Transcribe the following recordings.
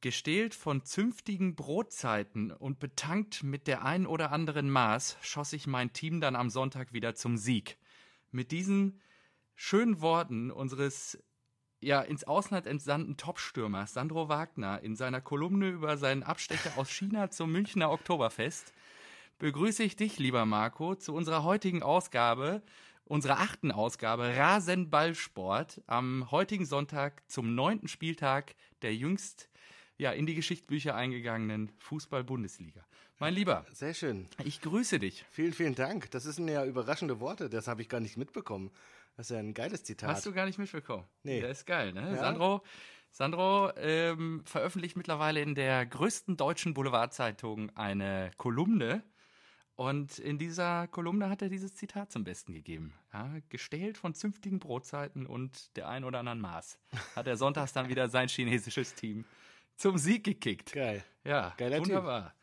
Gestählt von zünftigen Brotzeiten und betankt mit der ein oder anderen Maß schoss ich mein Team dann am Sonntag wieder zum Sieg. Mit diesen schönen Worten unseres ja ins Ausland entsandten Topstürmers Sandro Wagner in seiner Kolumne über seinen Abstecher aus China zum Münchner Oktoberfest begrüße ich dich, lieber Marco, zu unserer heutigen Ausgabe, unserer achten Ausgabe Rasenballsport am heutigen Sonntag zum neunten Spieltag der jüngst ja, in die Geschichtsbücher eingegangenen Fußball-Bundesliga. Mein Lieber. Sehr schön. Ich grüße dich. Vielen, vielen Dank. Das sind ja überraschende Worte. Das habe ich gar nicht mitbekommen. Das ist ja ein geiles Zitat. Hast du gar nicht mitbekommen? Nee. Der ist geil, ne? Ja. Sandro, Sandro ähm, veröffentlicht mittlerweile in der größten deutschen Boulevardzeitung eine Kolumne. Und in dieser Kolumne hat er dieses Zitat zum Besten gegeben. Ja, gestählt von zünftigen Brotzeiten und der ein oder anderen Maß hat er sonntags dann wieder sein chinesisches Team zum Sieg gekickt. Geil. Ja, Geiler Typ. wunderbar.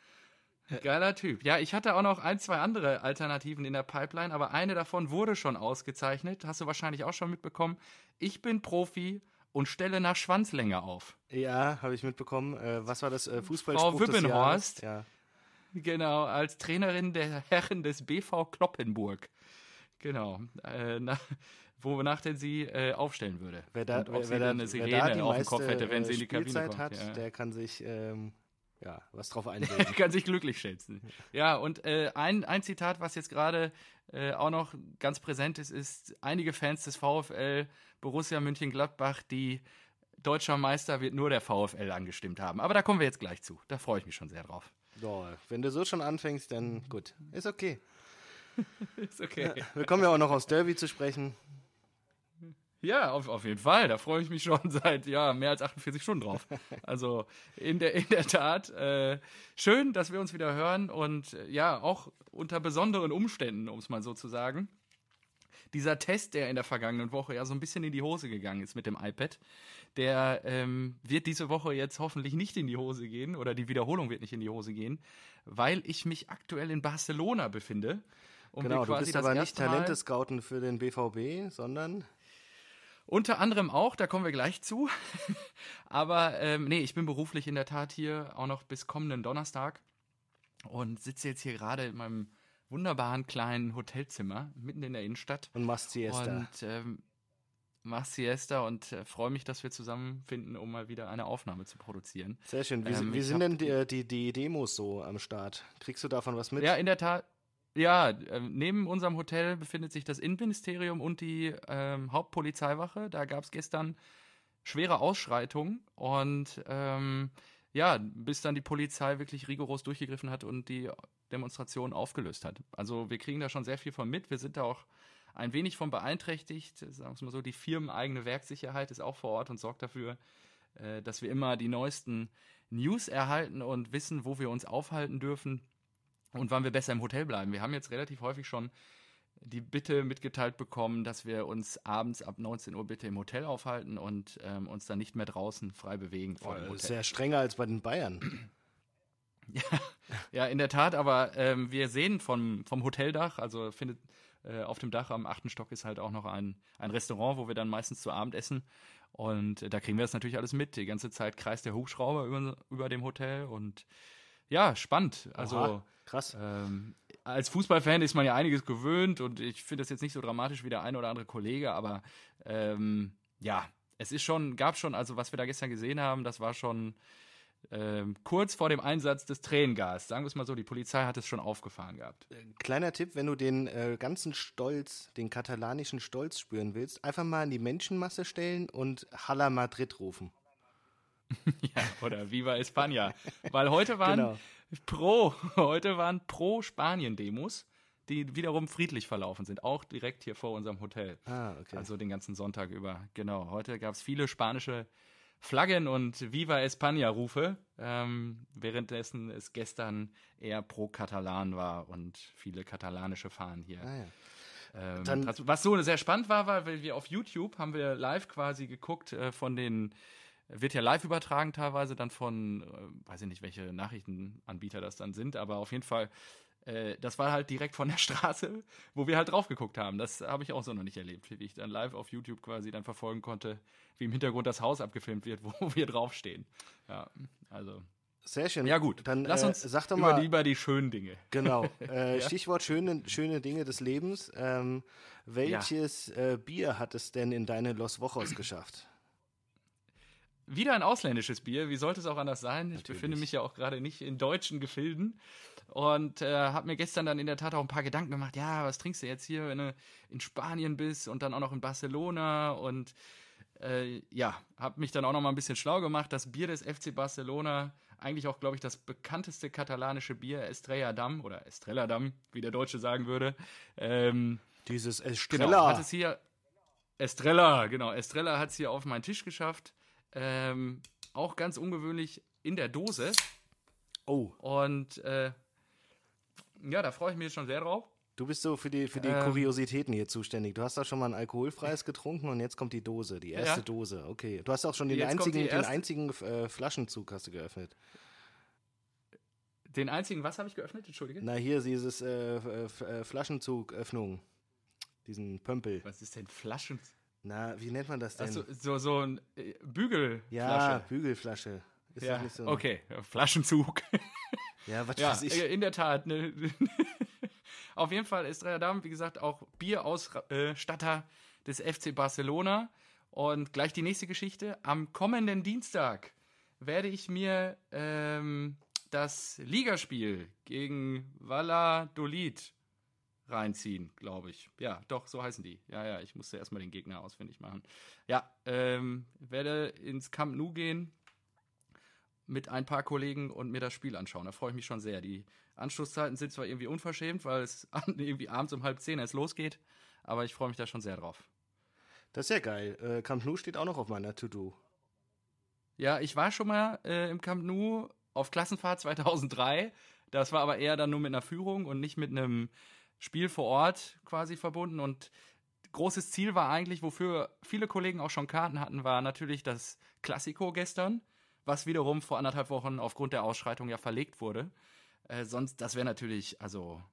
Geiler Typ. Ja, ich hatte auch noch ein, zwei andere Alternativen in der Pipeline, aber eine davon wurde schon ausgezeichnet. Hast du wahrscheinlich auch schon mitbekommen. Ich bin Profi und stelle nach Schwanzlänge auf. Ja, habe ich mitbekommen. Äh, was war das? Äh, Fußballspruch Frau Wippenhorst. Jahres? Genau, als Trainerin der Herren des BV Kloppenburg. Genau. Äh, na, wonach denn sie äh, aufstellen würde. Wer da, und ob wer, sie wer, dann da, eine Sirene auf dem Kopf hätte, wenn sie in die äh, Kabine Spielzeit kommt. hat, ja. der kann sich ähm, ja, was drauf einbilden. kann sich glücklich schätzen. Ja, und äh, ein, ein Zitat, was jetzt gerade äh, auch noch ganz präsent ist, ist einige Fans des VfL Borussia München-Gladbach, die deutscher Meister wird nur der VfL angestimmt haben. Aber da kommen wir jetzt gleich zu. Da freue ich mich schon sehr drauf. so, wenn du so schon anfängst, dann gut. Ist okay. Ist okay. Wir kommen ja auch noch aufs Derby zu sprechen. Ja, auf, auf jeden Fall. Da freue ich mich schon seit ja, mehr als 48 Stunden drauf. Also in der, in der Tat äh, schön, dass wir uns wieder hören und äh, ja, auch unter besonderen Umständen, um es mal so zu sagen. Dieser Test, der in der vergangenen Woche ja so ein bisschen in die Hose gegangen ist mit dem iPad, der ähm, wird diese Woche jetzt hoffentlich nicht in die Hose gehen oder die Wiederholung wird nicht in die Hose gehen, weil ich mich aktuell in Barcelona befinde. Und wir Genau, du bist aber nicht Talente scouten für den BVB, sondern Unter anderem auch, da kommen wir gleich zu. Aber ähm, nee, ich bin beruflich in der Tat hier auch noch bis kommenden Donnerstag und sitze jetzt hier gerade in meinem wunderbaren kleinen Hotelzimmer mitten in der Innenstadt und machst Siesta. und ähm, mach Siesta und äh, freue mich, dass wir zusammenfinden, um mal wieder eine Aufnahme zu produzieren. Sehr schön. Wie, Ähm, wie sind denn die, die, die Demos so am Start? Kriegst du davon was mit? Ja, in der Tat. Ja, ähm, neben unserem Hotel befindet sich das Innenministerium und die ähm, Hauptpolizeiwache. Da gab es gestern schwere Ausschreitungen und ähm, ja, bis dann die Polizei wirklich rigoros durchgegriffen hat und die Demonstration aufgelöst hat. Also wir kriegen da schon sehr viel von mit. Wir sind da auch ein wenig von beeinträchtigt. Sagen wir es mal so, die firmeneigene Werksicherheit ist auch vor Ort und sorgt dafür, äh, dass wir immer die neuesten News erhalten und wissen, wo wir uns aufhalten dürfen und wann wir besser im Hotel bleiben. Wir haben jetzt relativ häufig schon die Bitte mitgeteilt bekommen, dass wir uns abends ab 19 Uhr bitte im Hotel aufhalten und ähm, uns dann nicht mehr draußen frei bewegen vor dem Boah, Hotel. sehr strenger als bei den Bayern. Ja, in der Tat, aber ähm, wir sehen vom, vom Hoteldach, also findet äh, auf dem Dach am achten Stock ist halt auch noch ein, ein Restaurant, wo wir dann meistens zu Abend essen. Und äh, da kriegen wir das natürlich alles mit. Die ganze Zeit kreist der Hubschrauber über, über dem Hotel und ja, spannend. Also Aha, krass. ähm, als Fußballfan ist man ja einiges gewöhnt und ich finde das jetzt nicht so dramatisch wie der ein oder andere Kollege, aber ähm, ja, es ist schon, gab schon, also was wir da gestern gesehen haben, das war schon ähm, kurz vor dem Einsatz des Tränengas. Sagen wir es mal so, die Polizei hat es schon aufgefahren gehabt. Kleiner Tipp, wenn du den äh, ganzen Stolz, den katalanischen Stolz spüren willst, einfach mal in die Menschenmasse stellen und Hala Madrid rufen. ja, oder Viva España. Weil heute waren Genau. pro, heute waren pro Spanien-Demos, die wiederum friedlich verlaufen sind, auch direkt hier vor unserem Hotel. Ah, okay. Also den ganzen Sonntag über. Genau. Heute gab es viele spanische Flaggen und Viva España-Rufe, ähm, währenddessen es gestern eher pro Katalan war und viele katalanische Fahnen hier. ah, ja. Ähm, Dann- was, was so sehr spannend war, war, weil wir auf YouTube haben wir live quasi geguckt äh, von den, wird ja live übertragen teilweise dann von, äh, weiß ich nicht, welche Nachrichtenanbieter das dann sind, aber auf jeden Fall äh, das war halt direkt von der Straße, wo wir halt drauf geguckt haben. Das habe ich auch so noch nicht erlebt, wie ich dann live auf YouTube quasi dann verfolgen konnte, wie im Hintergrund das Haus abgefilmt wird, wo wir draufstehen. Ja, also. Sehr schön. Ja, gut. Dann lass äh, uns sag doch über, mal, die, über die schönen Dinge. Genau. Äh, Stichwort schöne, schöne Dinge des Lebens. Ähm, welches äh, Bier hat es denn in deine Los Vojos geschafft? Wieder ein ausländisches Bier. Wie sollte es auch anders sein? Ich befinde mich ja auch gerade nicht in deutschen Gefilden und äh, habe mir gestern dann in der Tat auch ein paar Gedanken gemacht. Ja, was trinkst du jetzt hier, wenn du in Spanien bist und dann auch noch in Barcelona und äh, ja, habe mich dann auch noch mal ein bisschen schlau gemacht. Das Bier des FC Barcelona, eigentlich auch, glaube ich, das bekannteste katalanische Bier, Estrella Damm oder Estrella Damm, wie der Deutsche sagen würde. Ähm, Dieses genau, Estrella. hat es hier Estrella, genau, Estrella hat es hier auf meinen Tisch geschafft. Ähm, auch ganz ungewöhnlich in der Dose. oh, Und äh, ja, da freue ich mich jetzt schon sehr drauf. du bist so für die, für die Ähm. Kuriositäten hier zuständig. Du hast doch schon mal ein alkoholfreies getrunken und jetzt kommt die Dose, die erste Ja. Dose. Okay. Du hast auch schon den Jetzt einzigen, den einzigen äh, Flaschenzug hast du geöffnet. Den einzigen, was habe ich geöffnet? Entschuldige. Na, hier dieses äh, F- äh, Flaschenzug-Öffnung. Diesen Pömpel. Was ist denn Flaschen? Na, wie nennt man das denn? Achso, so, so ein äh, Bügelflasche. ja, Bügelflasche. Ist Ja, nicht so? okay, ja, Flaschenzug. Ja, was ja, weiß ich. äh, in der Tat. Ne? Auf jeden Fall ist Dam, wie gesagt, auch Bierausstatter des FC Barcelona. Und gleich die nächste Geschichte. Am kommenden Dienstag werde ich mir ähm, das Ligaspiel gegen Valladolid reinziehen, glaube ich. Ja, doch, so heißen die. Ja, ja, ich musste erstmal den Gegner ausfindig machen. Ja, ähm, werde ins Camp Nou gehen mit ein paar Kollegen und mir das Spiel anschauen. Da freue ich mich schon sehr. Die Anschlusszeiten sind zwar irgendwie unverschämt, weil es irgendwie abends um halb zehn erst losgeht, aber ich freue mich da schon sehr drauf. Das ist ja geil. Äh, Camp Nou steht auch noch auf meiner To-Do. Ja, ich war schon mal äh, im Camp Nou auf Klassenfahrt 2003. Das war aber eher dann nur mit einer Führung und nicht mit einem Spiel vor Ort quasi verbunden. Und großes Ziel war eigentlich, wofür viele Kollegen auch schon Karten hatten, war natürlich das Klassiko gestern, was wiederum vor anderthalb Wochen aufgrund der Ausschreitung ja verlegt wurde. Äh, sonst, das wäre natürlich, also,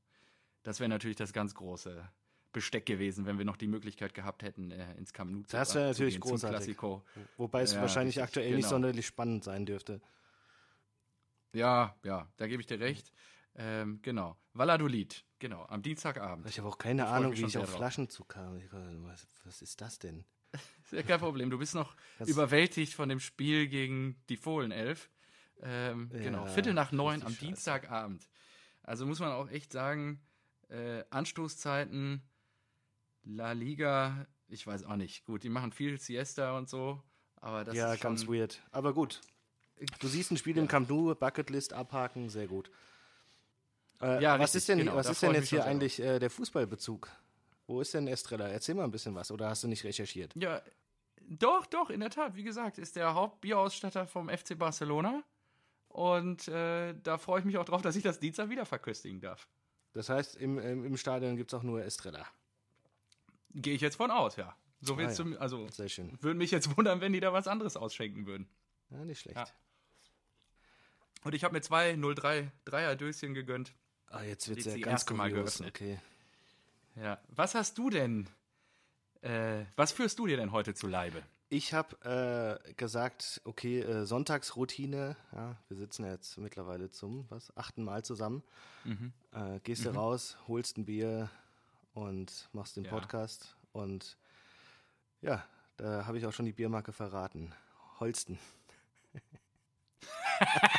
das wäre natürlich das ganz große Besteck gewesen, wenn wir noch die Möglichkeit gehabt hätten, äh, ins Camp Nou zu Das wäre natürlich gehen großartig. Klassiko. Wobei es Ja, wahrscheinlich aktuell nicht genau. sonderlich spannend sein dürfte. Ja, ja, da gebe ich dir recht. Ähm, genau. Valladolid, genau, am Dienstagabend. Ich habe auch keine Ahnung, wie ich auf drauf. Flaschenzug kam. Ich, was, was ist das denn? Ist ja kein Problem. Du bist noch Das- überwältigt von dem Spiel gegen die Fohlenelf. Ähm, genau, Ja, Viertel nach neun am scheiße. Dienstagabend. Also muss man auch echt sagen, äh, Anstoßzeiten, La Liga, ich weiß auch nicht. Gut, die machen viel Siesta und so, aber das ja, ist ganz schon, weird. Aber gut. Du siehst ein Spiel im Camp Nou, Bucketlist abhaken, sehr gut. Äh, Ja, was richtig, ist denn, genau, was ist denn jetzt hier eigentlich äh, der Fußballbezug? Wo ist denn Estrella? Erzähl mal ein bisschen was, oder hast du nicht recherchiert? Ja, doch, doch, in der Tat. Wie gesagt, ist der Hauptbierausstatter vom FC Barcelona. Und äh, da freue ich mich auch drauf, dass ich das Dienstag wieder verköstigen darf. Das heißt, im, im, im Stadion gibt es auch nur Estrella. Gehe ich jetzt von aus, ja. So Ah, willst ja. du, also Sehr schön. würde mich jetzt wundern, wenn die da was anderes ausschenken würden. Ja, nicht schlecht. Ja. Und ich habe mir zwei 03 Dreier-Döschen gegönnt. Ah, jetzt wird es ja ganz erste Mal kurios. geöffnet. Okay. Ja. Was hast du denn? Äh, was führst du dir denn heute zu Leibe? Ich habe äh, gesagt, okay, äh, Sonntagsroutine. Ja, wir sitzen ja jetzt mittlerweile zum was achten Mal zusammen. Mhm. Äh, gehst du raus, holst ein Bier und machst den Ja. Podcast. Und ja, da habe ich auch schon die Biermarke verraten. Holsten.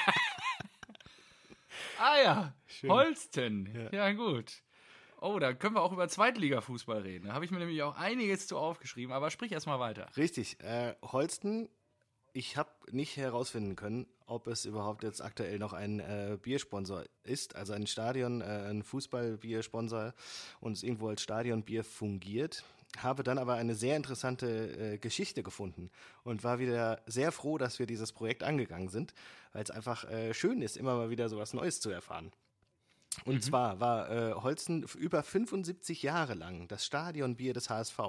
Ah ja, Schön. Holsten. Ja. Ja. gut. Oh, da können wir auch über Zweitliga-Fußball reden. Da habe ich mir nämlich auch einiges zu aufgeschrieben, aber sprich erst mal weiter. Richtig. Äh, Holsten, ich habe nicht herausfinden können, ob es überhaupt jetzt aktuell noch ein äh, Biersponsor ist, also ein Stadion, äh, ein Fußballbiersponsor und es irgendwo als Stadionbier fungiert. Habe dann aber eine sehr interessante äh, Geschichte gefunden und war wieder sehr froh, dass wir dieses Projekt angegangen sind, weil es einfach äh, schön ist, immer mal wieder sowas Neues zu erfahren. Und zwar war äh, Holsten f- über 75 Jahre lang das Stadionbier des HSV.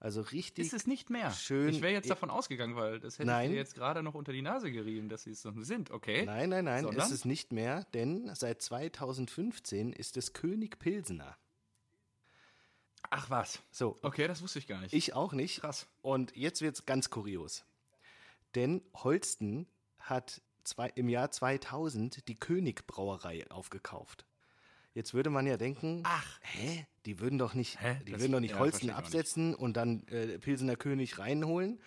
Also richtig. Ist es nicht mehr? schön- Ich wäre jetzt davon ausgegangen, weil das hätte Nein. ich dir jetzt gerade noch unter die Nase gerieben, dass sie es noch sind. Okay. Nein, nein, nein, Sondern? ist es nicht mehr, denn seit 2015 ist es König Pilsener. Ach was. So, Okay, das wusste ich gar nicht. ich auch nicht. Krass. Und jetzt wird's ganz kurios. Denn Holsten hat zwei, im Jahr 2000 die König Brauerei aufgekauft. Jetzt würde man ja denken, Ach. hä, die würden doch nicht, Hä? die Das- würden doch nicht ja, Holsten auch nicht. absetzen und dann äh, Pilsener König reinholen.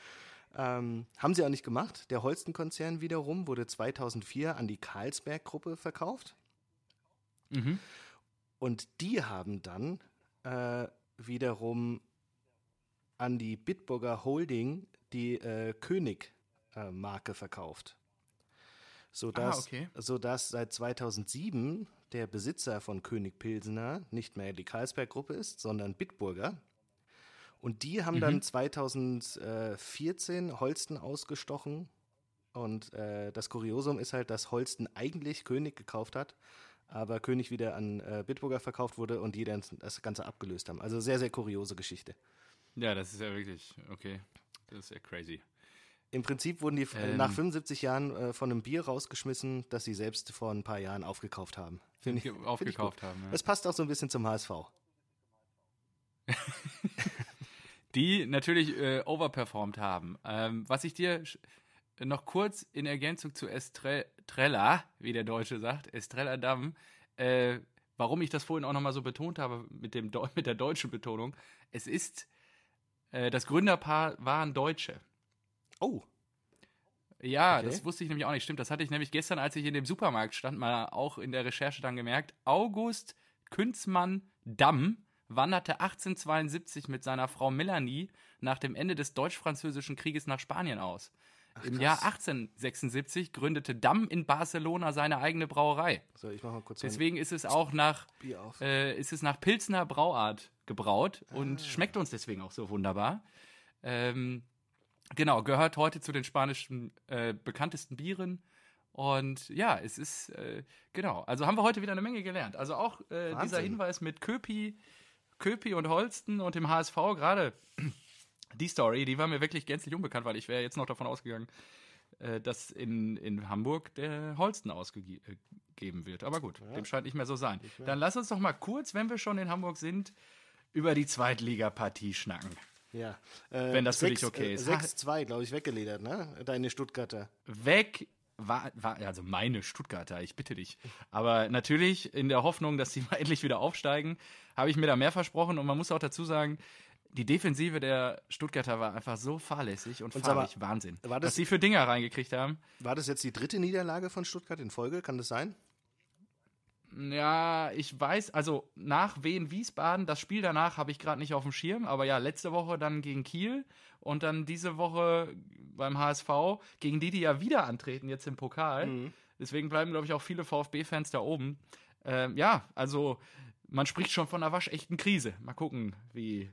Ähm, haben sie auch nicht gemacht. Der Holsten-Konzern wiederum wurde 2004 an die Carlsberg-Gruppe verkauft. Mhm. Und die haben dann äh, wiederum an die Bitburger Holding die äh, König-Marke verkauft. Sodass, Ah, okay. sodass seit 2007 der Besitzer von König Pilsener nicht mehr die Carlsberg-Gruppe ist, sondern Bitburger. Und die haben Mhm. dann 2014 Holsten ausgestochen. Und äh, das Kuriosum ist halt, dass Holsten eigentlich König gekauft hat, aber König wieder an äh, Bitburger verkauft wurde und die dann das Ganze abgelöst haben. Also sehr, sehr kuriose Geschichte. Ja, das ist ja wirklich, okay. Das ist ja crazy. Im Prinzip wurden die Ähm. nach 75 Jahren äh, von einem Bier rausgeschmissen, das sie selbst vor ein paar Jahren aufgekauft haben. Find ich aufgekauft haben. Ja. Das passt auch so ein bisschen zum HSV. die natürlich äh, overperformed haben. Ähm, was ich dir noch kurz in Ergänzung zu Estrella, wie der Deutsche sagt, Estrella Damm, äh, warum ich das vorhin auch nochmal so betont habe mit, dem mit der deutschen Betonung, es ist, äh, das Gründerpaar waren Deutsche. Oh, Ja, Okay. das wusste ich nämlich auch nicht. Stimmt, das hatte ich nämlich gestern, als ich in dem Supermarkt stand, mal auch in der Recherche dann gemerkt. August Künzmann Damm wanderte 1872 mit seiner Frau Melanie nach dem Ende des Deutsch-Französischen Krieges nach Spanien aus. Im krass. Jahr 1876 gründete Damm in Barcelona seine eigene Brauerei. so, ich mach mal kurz Deswegen ist es auch nach, äh, ist es nach Pilsner Brauart gebraut und schmeckt uns deswegen auch so wunderbar. Ähm, genau, gehört heute zu den spanischen äh, bekanntesten Bieren. Und ja, es ist, äh, genau, also haben wir heute wieder eine Menge gelernt. Also auch äh, dieser. Hinweis mit Köpi, Köpi und Holsten und dem HSV, gerade die Story, die war mir wirklich gänzlich unbekannt, weil ich wäre jetzt noch davon ausgegangen, äh, dass in, in Hamburg der Holsten ausgegeben wird. Aber gut, dem scheint nicht mehr so sein. Dann lass uns doch mal kurz, wenn wir schon in Hamburg sind, über die Zweitligapartie schnacken. Ja. Äh, Wenn das für dich okay äh, ist. 6-2, glaube ich, weggeledert, ne? Deine Stuttgarter. Weg war, war, also meine Stuttgarter, ich bitte dich. Aber natürlich in der Hoffnung, dass sie mal endlich wieder aufsteigen, habe ich mir da mehr versprochen. Und man muss auch dazu sagen, die Defensive der Stuttgarter war einfach so fahrlässig und, Und fahrig. Wahnsinn. war das- Was sie für Dinger reingekriegt haben. War das jetzt die dritte Niederlage von Stuttgart in Folge? Kann das sein? Ja, ich weiß, also nach Wien-Wiesbaden, das Spiel danach habe ich gerade nicht auf dem Schirm, aber ja, letzte Woche dann gegen Kiel und dann diese Woche beim HSV, gegen die, die ja wieder antreten jetzt im Pokal. Deswegen bleiben, glaube ich, auch viele VfB-Fans da oben. Ähm, ja, also man spricht schon von einer waschechten Krise. Mal gucken, wie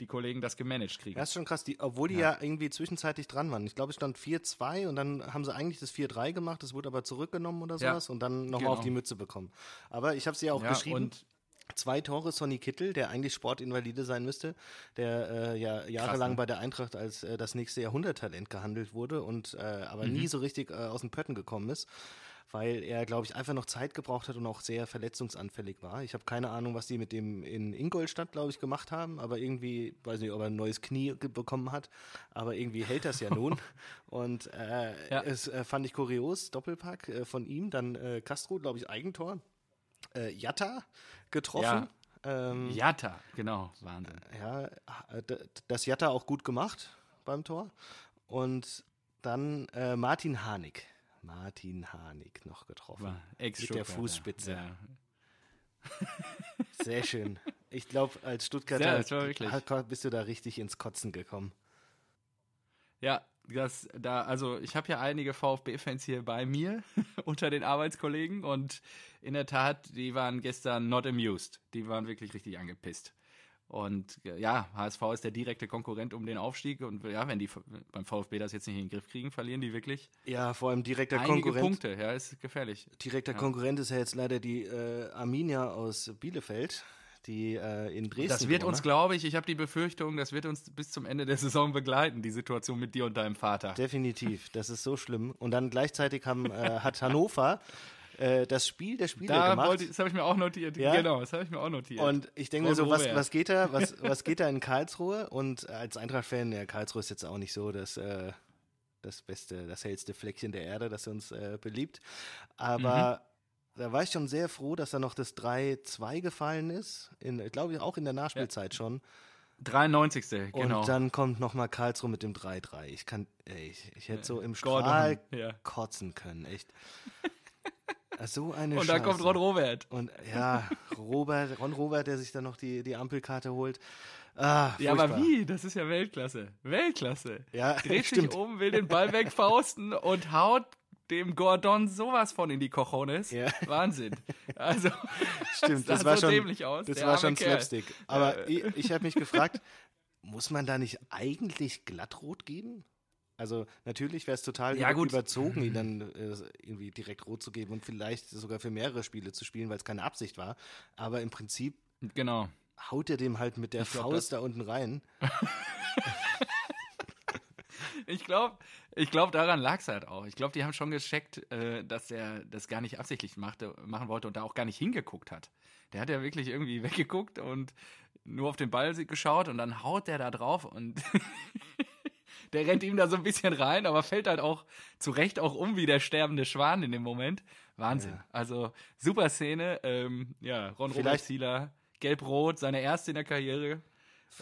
die Kollegen das gemanagt kriegen. Ja, ist schon krass, die, obwohl die ja. irgendwie zwischenzeitlich dran waren. Ich glaube, es stand 4-2 und dann haben sie eigentlich das 4-3 gemacht, das wurde aber zurückgenommen oder Ja, sowas und dann nochmal genau. auf die Mütze bekommen. Aber ich habe sie ja auch Ja, geschrieben. und Zwei Tore Sonny Kittel, der eigentlich Sportinvalide sein müsste, der äh, ja jahrelang ne? bei der Eintracht als äh, das nächste Jahrhunderttalent gehandelt wurde und äh, aber Mhm. nie so richtig äh, aus den Pötten gekommen ist, weil er, glaube ich, einfach noch Zeit gebraucht hat und auch sehr verletzungsanfällig war. Ich habe keine Ahnung, was die mit dem in Ingolstadt, glaube ich, gemacht haben, aber irgendwie, weiß nicht, ob er ein neues Knie bekommen hat, aber irgendwie hält das ja nun. und äh, Ja. es äh, fand ich kurios, Doppelpack äh, von ihm, dann äh, Castro, glaube ich, Eigentor. Äh, Jatta getroffen. Ähm, Jatta, genau, Wahnsinn. ja, äh, das Jatta auch gut gemacht beim Tor. Und dann äh, Martin Harnik. Martin Harnik noch getroffen. Mit der. Fußspitze. Ja. Sehr schön. Ich glaube, als Stuttgarter Ja, bist du da richtig ins Kotzen gekommen. Ja, das da, also ich habe ja einige VfB-Fans hier bei mir unter den Arbeitskollegen und in der Tat, die waren gestern not amused. Die waren wirklich richtig angepisst. Und äh, ja, HSV ist der direkte Konkurrent um den Aufstieg und ja, wenn die beim VfB das jetzt nicht in den Griff kriegen, verlieren die wirklich Ja, vor allem direkter einige Konkurrent. Punkte. Ja, ist gefährlich. Direkter Konkurrent ist ja jetzt leider die äh, Arminia aus Bielefeld, die äh, in Dresden. Das wird uns, glaube ich, ich habe die Befürchtung, das wird uns bis zum Ende der Saison begleiten, die Situation mit dir und deinem Vater. Definitiv, das ist so schlimm. Und dann gleichzeitig haben, äh, hat Hannover äh, das Spiel der Spiele Da gemacht. wollte, das habe ich mir auch notiert. Ja? Genau, das habe ich mir auch notiert. Und ich denke mir so, was, was geht da, was, was geht da in Karlsruhe? Und als Eintracht-Fan, ja, Karlsruhe ist jetzt auch nicht so das, äh, das beste, das hellste Fleckchen der Erde, das uns äh, beliebt. Aber Mhm. da war ich schon sehr froh, dass da noch das 3-2 gefallen ist. In, glaube ich, auch in der Nachspielzeit schon. 93. genau. Und dann kommt nochmal Karlsruhe mit dem 3-3. Ich kann, ey, ich, ich hätte so im Gordon, Strahl ja. kotzen können, echt. So eine Und dann kommt Scheiße. Ron Robert. Und ja, Robert, Ron Robert, der sich dann noch die, die Ampelkarte holt. Ah, Ja, aber wie? Das ist ja Weltklasse. Weltklasse. Ja, Dreht stimmt. sich um, will den Ball wegfausten und haut dem Gordon sowas von in die Cojones. Ja. Wahnsinn. Also, Stimmt, das das sah war so schon, dämlich aus, das der war schon Kerl. Slapstick. Aber ich, ich habe mich gefragt, muss man da nicht eigentlich glattrot geben? Also natürlich wäre es total Ja, über- gut. überzogen, ihn dann äh, irgendwie direkt rot zu geben und vielleicht sogar für mehrere Spiele zu spielen, weil es keine Absicht war. Aber im Prinzip genau. haut er dem halt mit der Ich glaub, Faust da unten rein. Ich glaube, ich glaub, daran lag es halt auch. Ich glaube, die haben schon gecheckt, äh, dass er das gar nicht absichtlich machte, machen wollte und da auch gar nicht hingeguckt hat. Der hat ja wirklich irgendwie weggeguckt und nur auf den Ball geschaut und dann haut der da drauf und der rennt ihm da so ein bisschen rein, aber fällt halt auch zu Recht auch um wie der sterbende Schwan in dem Moment. Wahnsinn. Ja. Also super Szene. Ähm, ja, Ron Robert Zieler, gelb-rot, seine erste in der Karriere.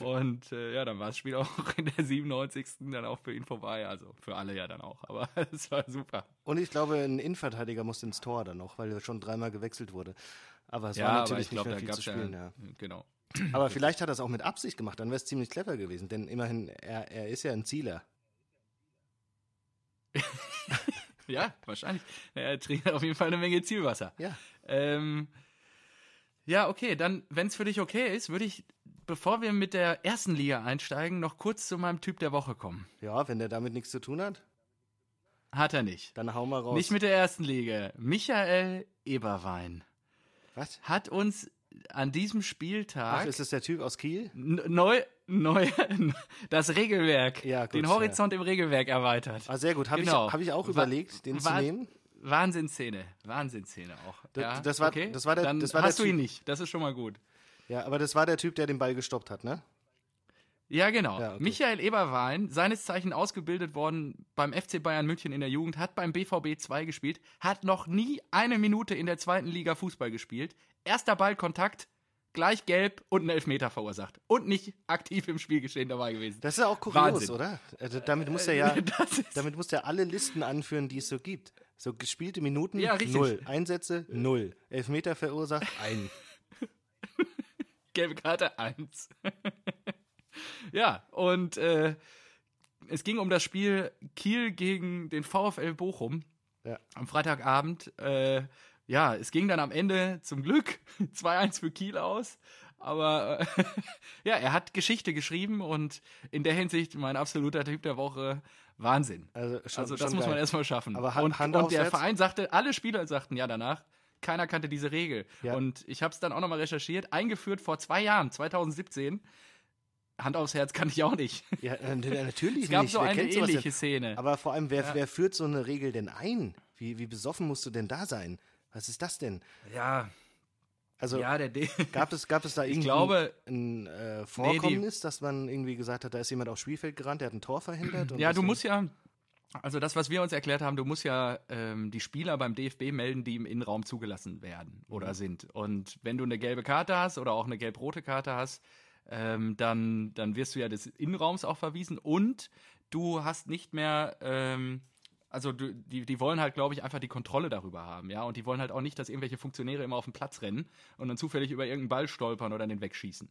Und äh, ja, dann war das Spiel auch in der 97. dann auch für ihn vorbei. Also für alle ja dann auch. Aber es war super. Und ich glaube, ein Innenverteidiger musste ins Tor dann noch, weil er schon dreimal gewechselt wurde. Aber es ja, war aber natürlich ich glaube, nicht da mehr gab viel es zu spielen. ja, Ja. Genau. Aber vielleicht hat er es auch mit Absicht gemacht, dann wäre es ziemlich clever gewesen, denn immerhin, er, er ist ja ein Zieler. Ja, wahrscheinlich. Er trinkt auf jeden Fall eine Menge Zielwasser. Ja. Ähm, ja, okay, dann, wenn es für dich okay ist, würde ich, bevor wir mit der ersten Liga einsteigen, noch kurz zu meinem Typ der Woche kommen. Ja, wenn der damit nichts zu tun hat, Hat er nicht. dann hau mal raus. Nicht mit der ersten Liga. Michael Eberwein Was? hat uns an diesem Spieltag Ach, ist das der Typ aus Kiel? neu, neu, das Regelwerk, Ja, gut, den Horizont im Regelwerk erweitert. Ah, sehr gut. Habe Genau. ich, hab ich auch überlegt, den zu wa- nehmen. Wahnsinnsszene, Wahnsinnsszene auch. Das- ja, das war- okay? das war der- Dann das war hast du ihn Typ- nicht. Das ist schon mal gut. Ja, aber das war der Typ, der den Ball gestoppt hat, ne? Ja, genau. Ja, okay. Michael Eberwein, seines Zeichen ausgebildet worden beim FC Bayern München in der Jugend, hat beim BVB 2 gespielt, hat noch nie eine Minute in der zweiten Liga Fußball gespielt. Erster Ballkontakt, gleich gelb und einen Elfmeter verursacht. Und nicht aktiv im Spielgeschehen dabei gewesen. Das ist ja auch kurios, Wahnsinn. oder? Also, damit muss er ja, damit muss er alle Listen anführen, die es so gibt. So gespielte Minuten, Ja, null. Einsätze, null. Elfmeter verursacht, ein. Gelbe Karte 1. ja, und äh, es ging um das Spiel Kiel gegen den VfL Bochum Ja. am Freitagabend. Äh, ja, es ging dann am Ende zum Glück 2-1 für Kiel aus. Aber äh, ja, er hat Geschichte geschrieben und in der Hinsicht mein absoluter Typ der Woche Wahnsinn. Also, schon, Also das muss man geil. erstmal schaffen. Aber Ha- und, Hand und der? Verein sagte, alle Spieler sagten ja danach, keiner kannte diese Regel. Ja. Und ich habe es dann auch nochmal recherchiert, eingeführt vor zwei Jahren, 2017. Hand aufs Herz kann ich auch nicht. Ja, äh, natürlich Es gab nicht. so Wer eine ähnliche? Szene. Aber vor allem, wer, Ja. wer führt so eine Regel denn ein? Wie, wie besoffen musst du denn da sein? Was ist das denn? Ja, Also ja, gab, es, gab es da irgendwie glaube- ein äh, Vorkommnis, dass man irgendwie gesagt hat, da ist jemand aufs Spielfeld gerannt, der hat ein Tor verhindert? Ja, du musst ja, also das, was wir uns erklärt haben, du musst ja ähm, die Spieler beim DFB melden, die im Innenraum zugelassen werden oder Mhm. sind. Und wenn du eine gelbe Karte hast oder auch eine gelb-rote Karte hast, ähm, dann, dann wirst du ja des Innenraums auch verwiesen und du hast nicht mehr, ähm, also die, die wollen halt, glaube ich, einfach die Kontrolle darüber haben, ja. Und die wollen halt auch nicht, dass irgendwelche Funktionäre immer auf den Platz rennen und dann zufällig über irgendeinen Ball stolpern oder den wegschießen.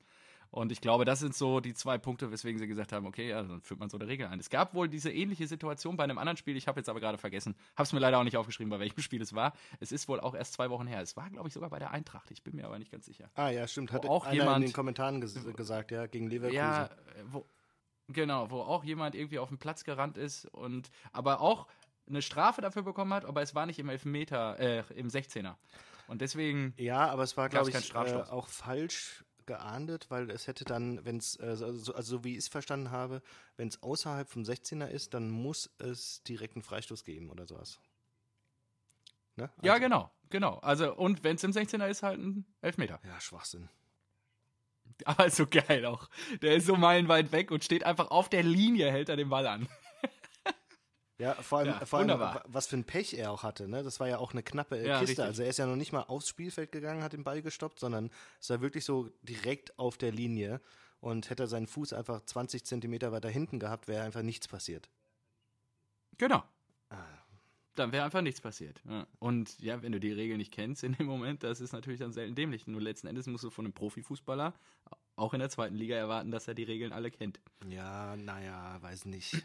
Und ich glaube, das sind so die zwei Punkte, weswegen sie gesagt haben, okay, ja, dann führt man so eine Regel ein. Es gab wohl diese ähnliche Situation bei einem anderen Spiel, ich habe jetzt aber gerade vergessen, habe es mir leider auch nicht aufgeschrieben, bei welchem Spiel es war. Es ist wohl auch erst zwei Wochen her. Es war, glaube ich, sogar bei der Eintracht. Ich bin mir aber nicht ganz sicher. Ah ja, stimmt. Hat auch einer in jemand- den Kommentaren ges gesagt, ja, gegen Leverkusen. Ja, wo, genau, wo auch jemand irgendwie auf den Platz gerannt ist und aber auch eine Strafe dafür bekommen hat, aber es war nicht im Elfmeter, äh, im 16er. Und deswegen, Ja, aber es war, glaube ich, keinen äh, auch falsch geahndet, weil es hätte dann, wenn es, also, also so wie ich es verstanden habe, wenn es außerhalb vom 16er ist, dann muss es direkt einen Freistoß geben oder sowas. Ne? Also, ja, genau, genau. Also, und wenn es im 16er ist, halt ein Elfmeter. Ja, Schwachsinn. Aber so geil auch. Der ist so meilenweit weg und steht einfach auf der Linie, hält er den Ball an. Ja, vor allem, ja, vor allem was für ein Pech er auch hatte. Ne? Das war ja auch eine knappe ja, Kiste. Richtig. Also er ist ja noch nicht mal aufs Spielfeld gegangen, hat den Ball gestoppt, sondern es war wirklich so direkt auf der Linie. Und hätte er seinen Fuß einfach 20 Zentimeter weiter hinten gehabt, wäre einfach nichts passiert. Genau. Ah. Dann wäre einfach nichts passiert. Ja. Und ja, wenn du die Regel nicht kennst in dem Moment, das ist natürlich dann selten dämlich. Nur letzten Endes musst du von einem Profifußballer auch in der zweiten Liga erwarten, dass er die Regeln alle kennt. Ja, naja, weiß nicht.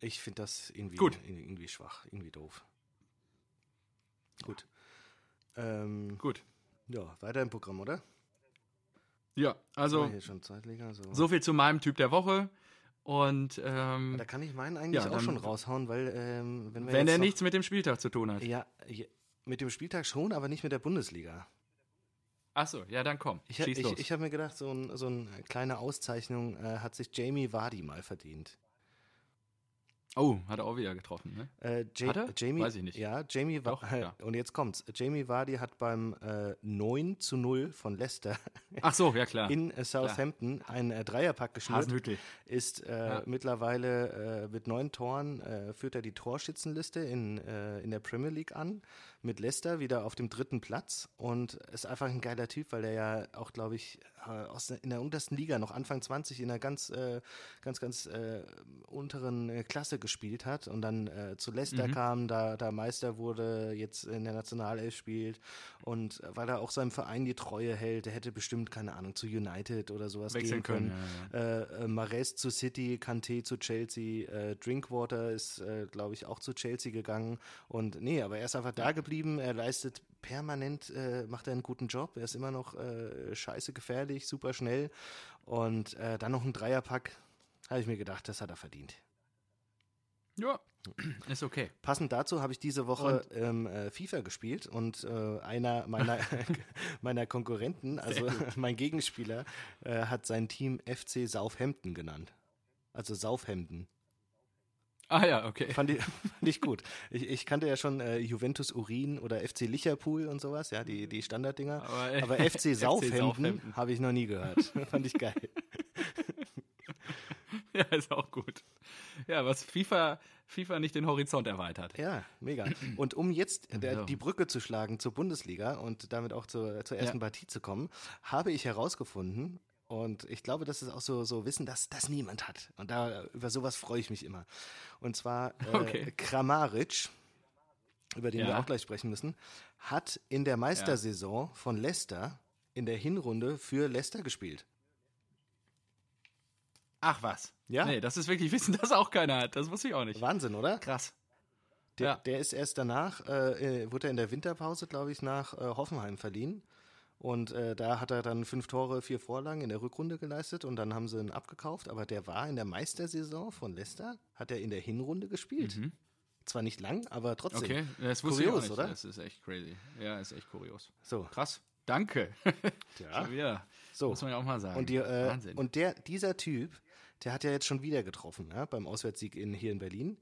Ich finde das irgendwie, Gut. irgendwie schwach, irgendwie doof. Gut. Ähm, Gut. Ja, weiter im Programm, oder? Ja, also Zeitliga, so. so. viel zu meinem Typ der Woche. Und ähm, da kann ich meinen eigentlich ja, auch schon raushauen, weil ähm, wenn wir wenn er nichts mit dem Spieltag zu tun hat. Ja, mit dem Spieltag schon, aber nicht mit der Bundesliga. Achso, ja, dann komm. Ich, ich, ich habe mir gedacht, so, ein, so eine kleine Auszeichnung äh, hat sich Jamie Vardy mal verdient. Oh, hat er auch wieder getroffen, ne? Äh, ja, hat er? Jamie, Weiß ich nicht. Ja, Jamie war. Ja. Und jetzt kommt's. Jamie Vardy hat beim äh, 9 zu 0 von Leicester Ach so, ja klar. in äh, Southampton klar. ein äh, Dreierpack geschnürt. Ist äh, ja. mittlerweile äh, mit neun Toren, äh, führt er die Torschützenliste in, in der Premier League an. Mit Leicester wieder auf dem dritten Platz. Und ist einfach ein geiler Typ, weil er ja auch, glaube ich, aus, in der untersten Liga noch Anfang 20 in einer ganz, ganz, ganz unteren Klasse gespielt hat und dann äh, zu Leicester mhm. kam, da, da Meister wurde, jetzt in der Nationalelf spielt und weil er auch seinem Verein die Treue hält, der hätte bestimmt, keine Ahnung, zu United oder sowas Wechseln gehen können. können. Ja, ja. Äh, äh, Mares zu City, Kanté zu Chelsea, äh, Drinkwater ist, äh, glaube ich, auch zu Chelsea gegangen und nee, aber er ist einfach da geblieben, er leistet permanent, äh, macht er einen guten Job, er ist immer noch äh, scheiße gefährlich, super schnell und dann noch ein Dreierpack, habe ich mir gedacht, das hat er verdient. Ja, ist okay. Passend dazu habe ich diese Woche ähm, äh, FIFA gespielt und äh, einer meiner, meiner Konkurrenten, also mein Gegenspieler, äh, hat sein Team FC Southampton genannt. Also Southampton. Ah ja, okay. Fand ich, fand ich gut. Ich, ich kannte ja schon äh, Juventus Urin oder FC Licherpool und sowas, ja, die, die Standarddinger. Aber, Aber FC Southampton habe ich noch nie gehört. fand ich geil. ja, ist auch gut. Ja, was FIFA, FIFA nicht den Horizont erweitert. Ja, mega. Und um jetzt der, die Brücke zu schlagen zur Bundesliga und damit auch zur, zur ersten ja. Partie zu kommen, habe ich herausgefunden, und ich glaube, das ist auch so, so Wissen, dass das niemand hat. Und da, über sowas freue ich mich immer. Und zwar äh, okay. Kramaric, über den ja. wir auch gleich sprechen müssen, hat in der Meistersaison ja. von Leicester in der Hinrunde für Leicester gespielt. Ach was. Ja? Nee, das ist wirklich Wissen, das auch keiner hat. Das wusste ich auch nicht. Wahnsinn, oder? Krass. Der, ja. der ist erst danach, äh, äh wurde er in der Winterpause, glaube ich, nach äh, Hoffenheim verliehen. Und äh, da hat er dann fünf Tore, vier Vorlagen in der Rückrunde geleistet und dann haben sie ihn abgekauft. Aber der war in der Meistersaison von Leicester, hat er in der Hinrunde gespielt. Mhm. Zwar nicht lang, aber trotzdem. Okay, das wusste kurios, ich auch nicht. oder? Das ist echt crazy. Ja, ist echt kurios. So. Krass. Danke. Ja. Schon wieder. So. Muss man ja auch mal sagen. Und, die, äh, Wahnsinn. und der, dieser Typ, der hat ja jetzt schon wieder getroffen, ja, beim Auswärtssieg in, hier in Berlin.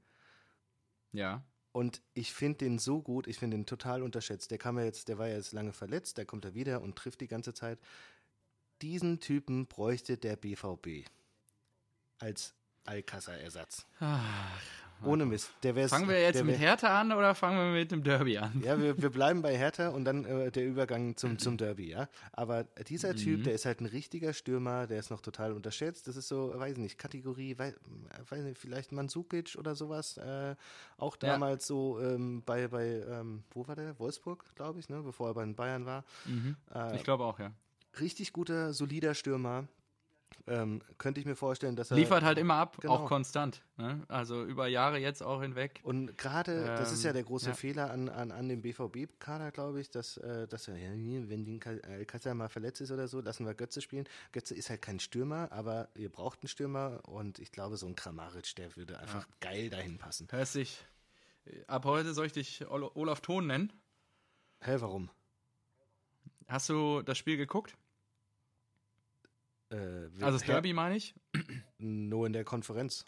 Ja. Und ich finde den so gut, ich finde den total unterschätzt. Der kam ja jetzt, der war ja jetzt lange verletzt, der kommt da wieder und trifft die ganze Zeit. Diesen Typen bräuchte der BVB als Alcázar-Ersatz. Ach, ohne Mist. Der wär's, fangen wir jetzt mit Hertha an oder fangen wir mit dem Derby an? Ja, wir, wir bleiben bei Hertha und dann äh, der Übergang zum, zum Derby, ja. Aber dieser Typ, mhm. der ist halt ein richtiger Stürmer, der ist noch total unterschätzt. Das ist so, weiß ich nicht, Kategorie, weiß, weiß nicht, vielleicht Mansukic oder sowas. Äh, auch damals ja. so ähm, bei, bei ähm, wo war der? Wolfsburg, glaube ich, ne? bevor er bei den Bayern war. Mhm. Äh, ich glaube auch, ja. Richtig guter, solider Stürmer ähm, könnte ich mir vorstellen, dass er. Liefert halt immer ab, genau. auch konstant. Ne? Also über Jahre jetzt auch hinweg. Und gerade, ähm, das ist ja der große ja. Fehler an, an, an dem BVB-Kader, glaube ich, dass, äh, dass er, ja, wenn die Alcázar mal verletzt ist oder so, lassen wir Götze spielen. Götze ist halt kein Stürmer, aber ihr braucht einen Stürmer und ich glaube, so ein Kramaric, der würde einfach ja. geil dahin passen. Hörst dich, ab heute soll ich dich Olaf Thon nennen? Hä, warum? hast du das Spiel geguckt? Äh, Also das Derby meine ich? Nur in der Konferenz.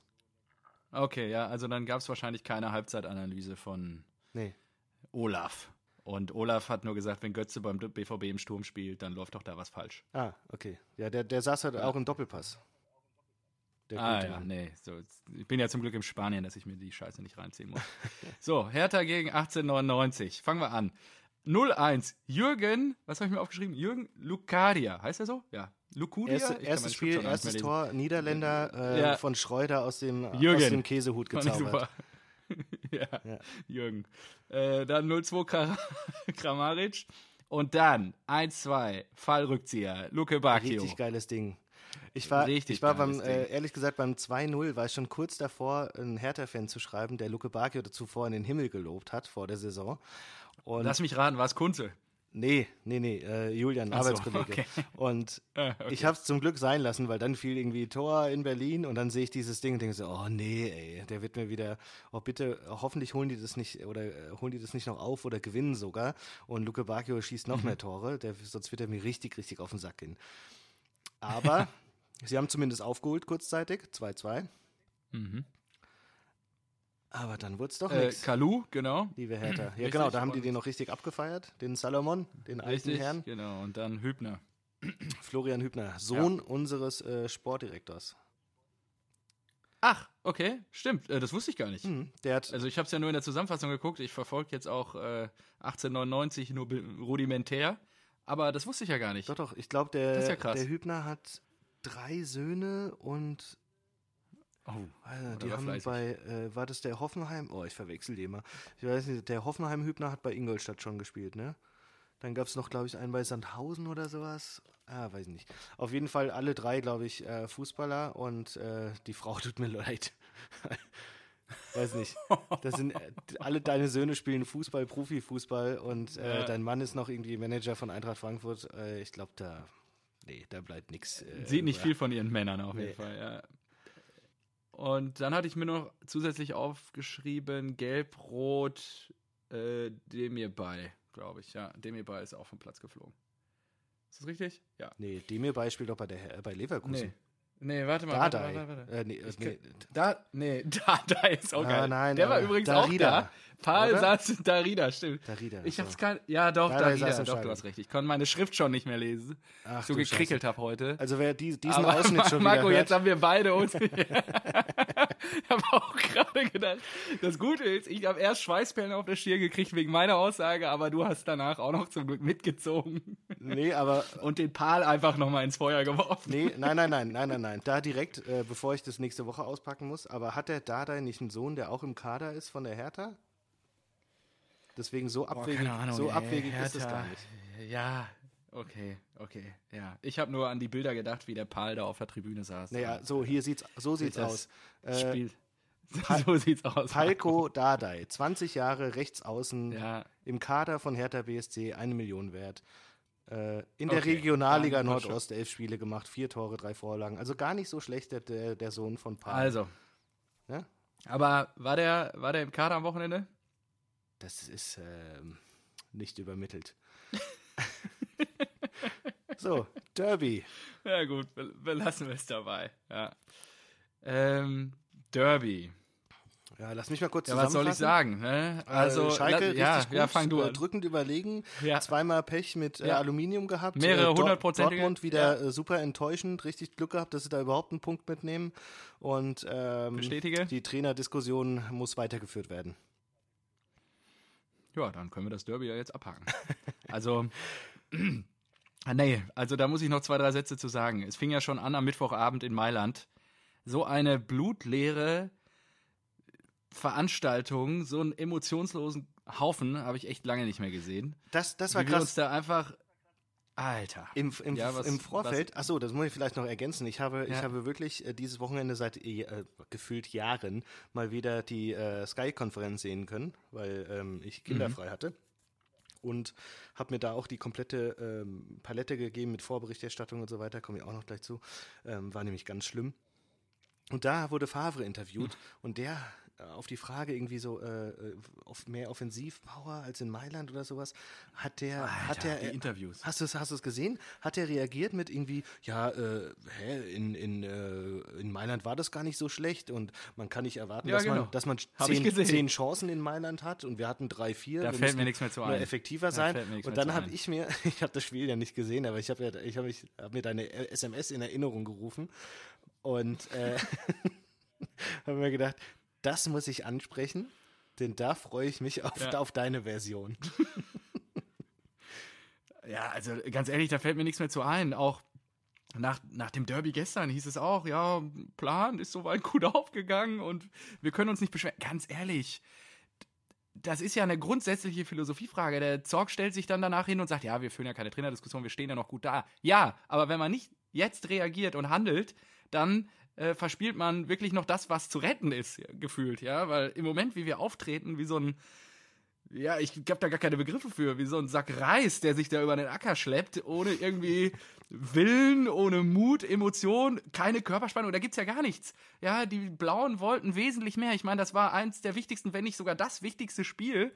Okay, ja, also dann gab es wahrscheinlich keine Halbzeitanalyse von Nee. Olaf. Und Olaf hat nur gesagt, wenn Götze beim BVB im Sturm spielt, dann läuft doch da was falsch. Ah, okay. Ja, der, der saß halt auch im Doppelpass. Der ah ja, Mann. nee. So, ich bin ja zum Glück in Spanien, dass ich mir die Scheiße nicht reinziehen muss. so, Hertha gegen 1899. Fangen wir an. 0-1. Jürgen, was habe ich mir aufgeschrieben? Jürgen Lucadia. Heißt er so? Ja. Lucadia? Erste, erstes Spiel, erstes Tor, Niederländer äh, Ja. von Schreuder aus dem, Jürgen. aus dem Käsehut gezaubert. super. ja, Ja. Jürgen. Äh, dann 0-2 Kra- Kramaric. Und dann 1-2 Fallrückzieher. Luke Bacchio. Richtig geiles Ding. Ich war, Richtig ich war beim, äh, ehrlich gesagt, beim 2-0 war ich schon kurz davor, einen Hertha-Fan zu schreiben, der Luke Bacchio zuvor in den Himmel gelobt hat vor der Saison. Und Lass mich raten, war es Kunze? nee, nee, nee, äh, Julian, Ach so, Arbeitskollege. okay. Und Ah, okay. ich habe es zum Glück sein lassen, weil dann fiel irgendwie Tor in Berlin und dann sehe ich dieses Ding und denke so, oh nee, ey, der wird mir wieder, oh bitte, hoffentlich holen die das nicht oder äh, holen die das nicht noch auf oder gewinnen sogar. Und Luke Bacchio schießt Mhm. noch mehr Tore, der, sonst wird er mir richtig, richtig auf den Sack gehen. Aber sie haben zumindest aufgeholt kurzzeitig, 2-2. Mhm. Aber dann wurde es doch Äh, nichts. Kalu, genau. Liebe Hertha. Ja, Richtig, genau, da haben die den noch richtig abgefeiert, den Salomon, den alten Richtig, Herrn. genau. Und dann Hübner. Florian Hübner, Sohn unseres äh, Sportdirektors. Ach, okay, stimmt. Äh, das wusste ich gar nicht. Hm, der hat Also ich habe es ja nur in der Zusammenfassung geguckt. Ich verfolge jetzt auch äh, 1899 nur rudimentär. Aber das wusste ich ja gar nicht. Doch, doch, ich glaube, der, ja der Hübner hat drei Söhne und Oh, Oder die haben fleißig. bei, äh, war das der Hoffenheim? Oh, ich verwechsel die immer. Ich weiß nicht, der Hoffenheim-Hübner hat bei Ingolstadt schon gespielt, ne? Dann gab es noch, glaube ich, einen bei Sandhausen oder sowas. Ah, weiß nicht. Auf jeden Fall alle drei, glaube ich, äh, Fußballer und äh, die Frau tut mir leid. weiß nicht. Das sind äh, alle deine Söhne spielen Fußball, Profifußball und äh, Ja. dein Mann ist noch irgendwie Manager von Eintracht Frankfurt. Äh, ich glaube, da, nee, da bleibt nichts. Äh, Sieht nicht über. viel von ihren Männern auf Nee. jeden Fall, ja. Und dann hatte ich mir noch zusätzlich aufgeschrieben, gelb-rot, äh, Demir bei, glaube ich. Ja, Demir bei ist auch vom Platz geflogen. Ist das richtig? Ja. Nee, Demir Beispiel doch bei, der, äh, bei Leverkusen. Nee. Nee, warte mal. Warte, Dardai. warte, warte. Äh, nee, äh, nee. Da, nee, da, da ist auch Ah, geil. nein, Der war aber übrigens Darida, auch da. Paul oder? Satz, Darida, stimmt. Darida, Ich so. hab's kein, ja doch, Darida saß Darida, doch, Stadion. du hast recht. Ich konnte meine Schrift schon nicht mehr lesen. Ach, so du gekrickelt habe heute. Also wer die, diesen Aber Ausschnitt schon Marco, wieder jetzt hört, haben wir beide uns. ich habe auch gerade gedacht, das Gute ist, ich habe erst Schweißperlen auf der Stirn gekriegt wegen meiner Aussage, aber du hast danach auch noch zum Glück mitgezogen nee, aber und den Pal einfach nochmal ins Feuer geworfen. nee, nein, nein, nein, nein, nein, nein. Da direkt, äh, bevor ich das nächste Woche auspacken muss. Aber hat der Dardai nicht einen Sohn, der auch im Kader ist von der Hertha? Deswegen so abwegig, so ey, abwegig ist es gar nicht. Ja, okay, okay, ja. Ich habe nur an die Bilder gedacht, wie der Pal da auf der Tribüne saß. Naja, so hier sieht's, so sieht's aus. Äh, Spielt. so sieht's aus. Falco Dardai, 20 Jahre rechts außen, Ja, im Kader von Hertha BSC, eine Million wert. Äh, in der Okay, Regionalliga schon. Nordost elf Spiele gemacht, vier Tore, drei Vorlagen. Also gar nicht so schlecht der, der, Sohn von Paul. also. Ja? Aber war der, war der im Kader am Wochenende? Das ist ähm, nicht übermittelt. so, Derby. Ja, gut, be belassen wir es dabei. Ja. Ähm, Derby. Ja, lass mich mal kurz Ja, was soll ich sagen? Ne? Also, Also, Schalke, la- ja, richtig gut, ja, fang du äh, an. drückend überlegen, Ja. zweimal Pech mit äh, Ja. Aluminium gehabt. Mehrere Äh, hundertprozentige. Dortmund wieder äh, super enttäuschend, richtig Glück gehabt, dass sie da überhaupt einen Punkt mitnehmen. Und ähm, Bestätige. die Trainerdiskussion muss weitergeführt werden. Ja, dann können wir das Derby ja jetzt abhaken. Also, nee, also da muss ich noch zwei, drei Sätze zu sagen. Es fing ja schon an am Mittwochabend in Mailand. So eine blutleere Veranstaltung, so einen emotionslosen Haufen habe ich echt lange nicht mehr gesehen. Das, das war Wie wir uns krass. da einfach. Alter. Im, im, Ja, was- im Vorfeld, achso, das muss ich vielleicht noch ergänzen. Ich habe, ich Ja. habe wirklich äh, dieses Wochenende seit äh, gefühlt Jahren mal wieder die äh, Sky-Konferenz sehen können, weil ähm, ich kinderfrei Mhm. hatte. Und habe mir da auch die komplette ähm, Palette gegeben mit Vorberichterstattung und so weiter, komme ich auch noch gleich zu. Ähm, war nämlich ganz schlimm. Und da wurde Favre interviewt und der auf die Frage irgendwie so äh, auf mehr Offensivpower als in Mailand oder sowas, hat der, Alter, hat der, die Interviews. Hast du es, hast du es gesehen? Hat er reagiert mit irgendwie, ja, äh, hä, in, in, äh, in Mailand war das gar nicht so schlecht und man kann nicht erwarten, Ja, dass, genau. man, dass man zehn, zehn Chancen in Mailand hat und wir hatten drei, vier. Da fällt mir nichts mehr zu ein. effektiver sein. Und dann habe ich mir, ich habe das Spiel ja nicht gesehen, aber ich habe ja, ich habe hab mir deine SMS in Erinnerung gerufen und äh, habe mir gedacht, das muss ich ansprechen, denn da freue ich mich auf, Ja. auf deine Version. Ja, also ganz ehrlich, da fällt mir nichts mehr zu ein. Auch nach, nach dem Derby gestern hieß es auch, ja, Plan ist soweit gut aufgegangen und wir können uns nicht beschweren. Ganz ehrlich, das ist ja eine grundsätzliche Philosophiefrage. Der Zorg stellt sich dann danach hin und sagt, ja, wir führen ja keine Trainerdiskussion, wir stehen ja noch gut da. Ja, aber wenn man nicht jetzt reagiert und handelt, dann äh, verspielt man wirklich noch das, was zu retten ist, gefühlt, ja, weil im Moment, wie wir auftreten, wie so ein ja, ich habe da gar keine Begriffe für, wie so ein Sack Reis, der sich da über den Acker schleppt, ohne irgendwie Willen, ohne Mut, Emotion, keine Körperspannung, da gibt's ja gar nichts. Ja, die Blauen wollten wesentlich mehr. Ich meine, das war eins der wichtigsten, wenn nicht sogar das wichtigste Spiel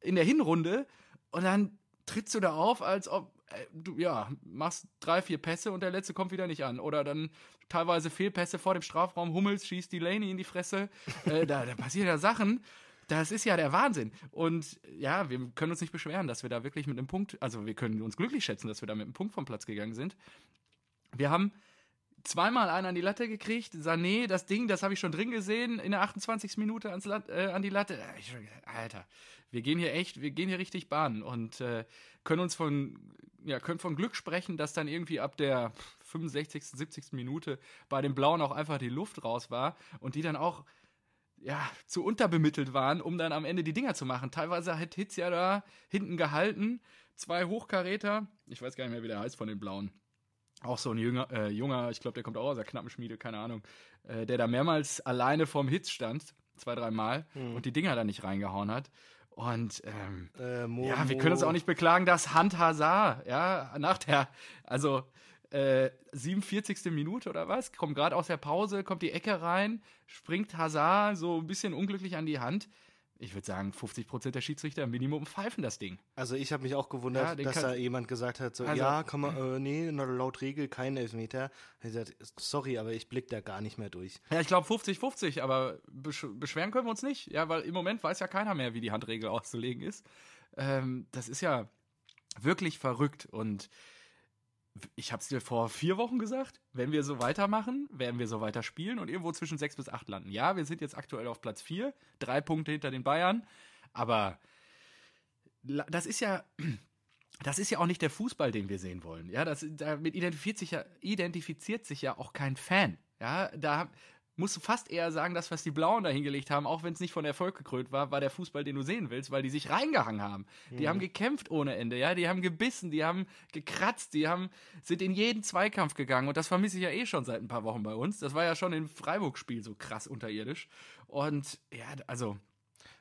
in der Hinrunde. Und dann trittst du da auf, als ob du, ja, machst drei, vier Pässe und der letzte kommt wieder nicht an. Oder dann teilweise Fehlpässe vor dem Strafraum, Hummels schießt Delaney in die Fresse. Äh, da, da passieren ja Sachen. Das ist ja der Wahnsinn. Und ja, wir können uns nicht beschweren, dass wir da wirklich mit einem Punkt, also wir können uns glücklich schätzen, dass wir da mit einem Punkt vom Platz gegangen sind. Wir haben zweimal einen an die Latte gekriegt. Sané, das Ding, das habe ich schon drin gesehen, in der 28. Minute ans Lat äh, an die Latte. Äh, Alter, wir gehen hier echt, wir gehen hier richtig Bahn und äh, können uns von, ja, können von Glück sprechen, dass dann irgendwie ab der 65., 70. Minute bei den Blauen auch einfach die Luft raus war und die dann auch ja, zu unterbemittelt waren, um dann am Ende die Dinger zu machen. Teilweise hat Hitz ja da hinten gehalten. Zwei Hochkaräter, ich weiß gar nicht mehr, wie der heißt von den Blauen. Auch so ein jünger, äh, junger, ich glaube, der kommt auch aus der Knappenschmiede, keine Ahnung, äh, der da mehrmals alleine vorm Hitz stand, zwei, dreimal, und die Dinger da nicht reingehauen hat. Und ähm, Äh, Mo- ja, wir können uns auch nicht beklagen, dass Hand Hazard, ja, nach der, also äh, 47. Minute oder was, kommt gerade aus der Pause, kommt die Ecke rein, springt Hazard so ein bisschen unglücklich an die Hand. Ich würde sagen, 50% der Schiedsrichter Minimum pfeifen das Ding. Also ich habe mich auch gewundert, Ja, dass da jemand gesagt hat, so, Also- ja, kann man, äh, nee, laut Regel kein Elfmeter. Ich gesagt, sorry, aber ich blick da gar nicht mehr durch. Ja, ich glaube 50-50, aber besch beschweren können wir uns nicht. Ja, weil im Moment weiß ja keiner mehr, wie die Handregel auszulegen ist. Ähm, das ist ja wirklich verrückt und ich habe es dir vor vier Wochen gesagt, wenn wir so weitermachen, werden wir so weiter spielen und irgendwo zwischen sechs bis acht landen. Ja, wir sind jetzt aktuell auf Platz vier, drei Punkte hinter den Bayern, aber das ist ja, das ist ja auch nicht der Fußball, den wir sehen wollen. Ja, das, damit identifiziert sich ja, identifiziert sich ja auch kein Fan. Ja, da musst du fast eher sagen, das, was die Blauen da hingelegt haben, auch wenn es nicht von Erfolg gekrönt war, war der Fußball, den du sehen willst, weil die sich reingehangen haben. Die haben gekämpft ohne Ende, ja, die haben gebissen, die haben gekratzt, die haben, sind in jeden Zweikampf gegangen und das vermisse ich ja eh schon seit ein paar Wochen bei uns. Das war ja schon im Freiburg-Spiel so krass unterirdisch. Und ja, also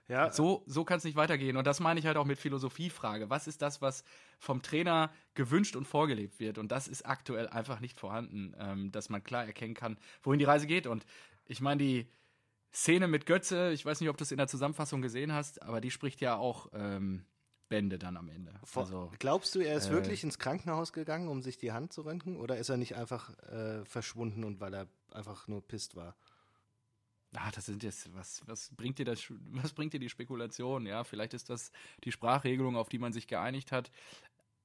Ja, so, so kann es nicht weitergehen. Und das meine ich halt auch mit Philosophiefrage. Was ist das, was vom Trainer gewünscht und vorgelebt wird? Und das ist aktuell einfach nicht vorhanden, ähm, dass man klar erkennen kann, wohin die Reise geht. Und ich meine, die Szene mit Götze, ich weiß nicht, ob du es in der Zusammenfassung gesehen hast, aber die spricht ja auch ähm, Bände dann am Ende. Also, glaubst du, er ist äh, wirklich ins Krankenhaus gegangen, um sich die Hand zu röntgen? Oder ist er nicht einfach äh, verschwunden und weil er einfach nur pisst war? Ah, das sind jetzt, was, was bringt dir das, was bringt dir die Spekulation? Ja, vielleicht ist das die Sprachregelung, auf die man sich geeinigt hat.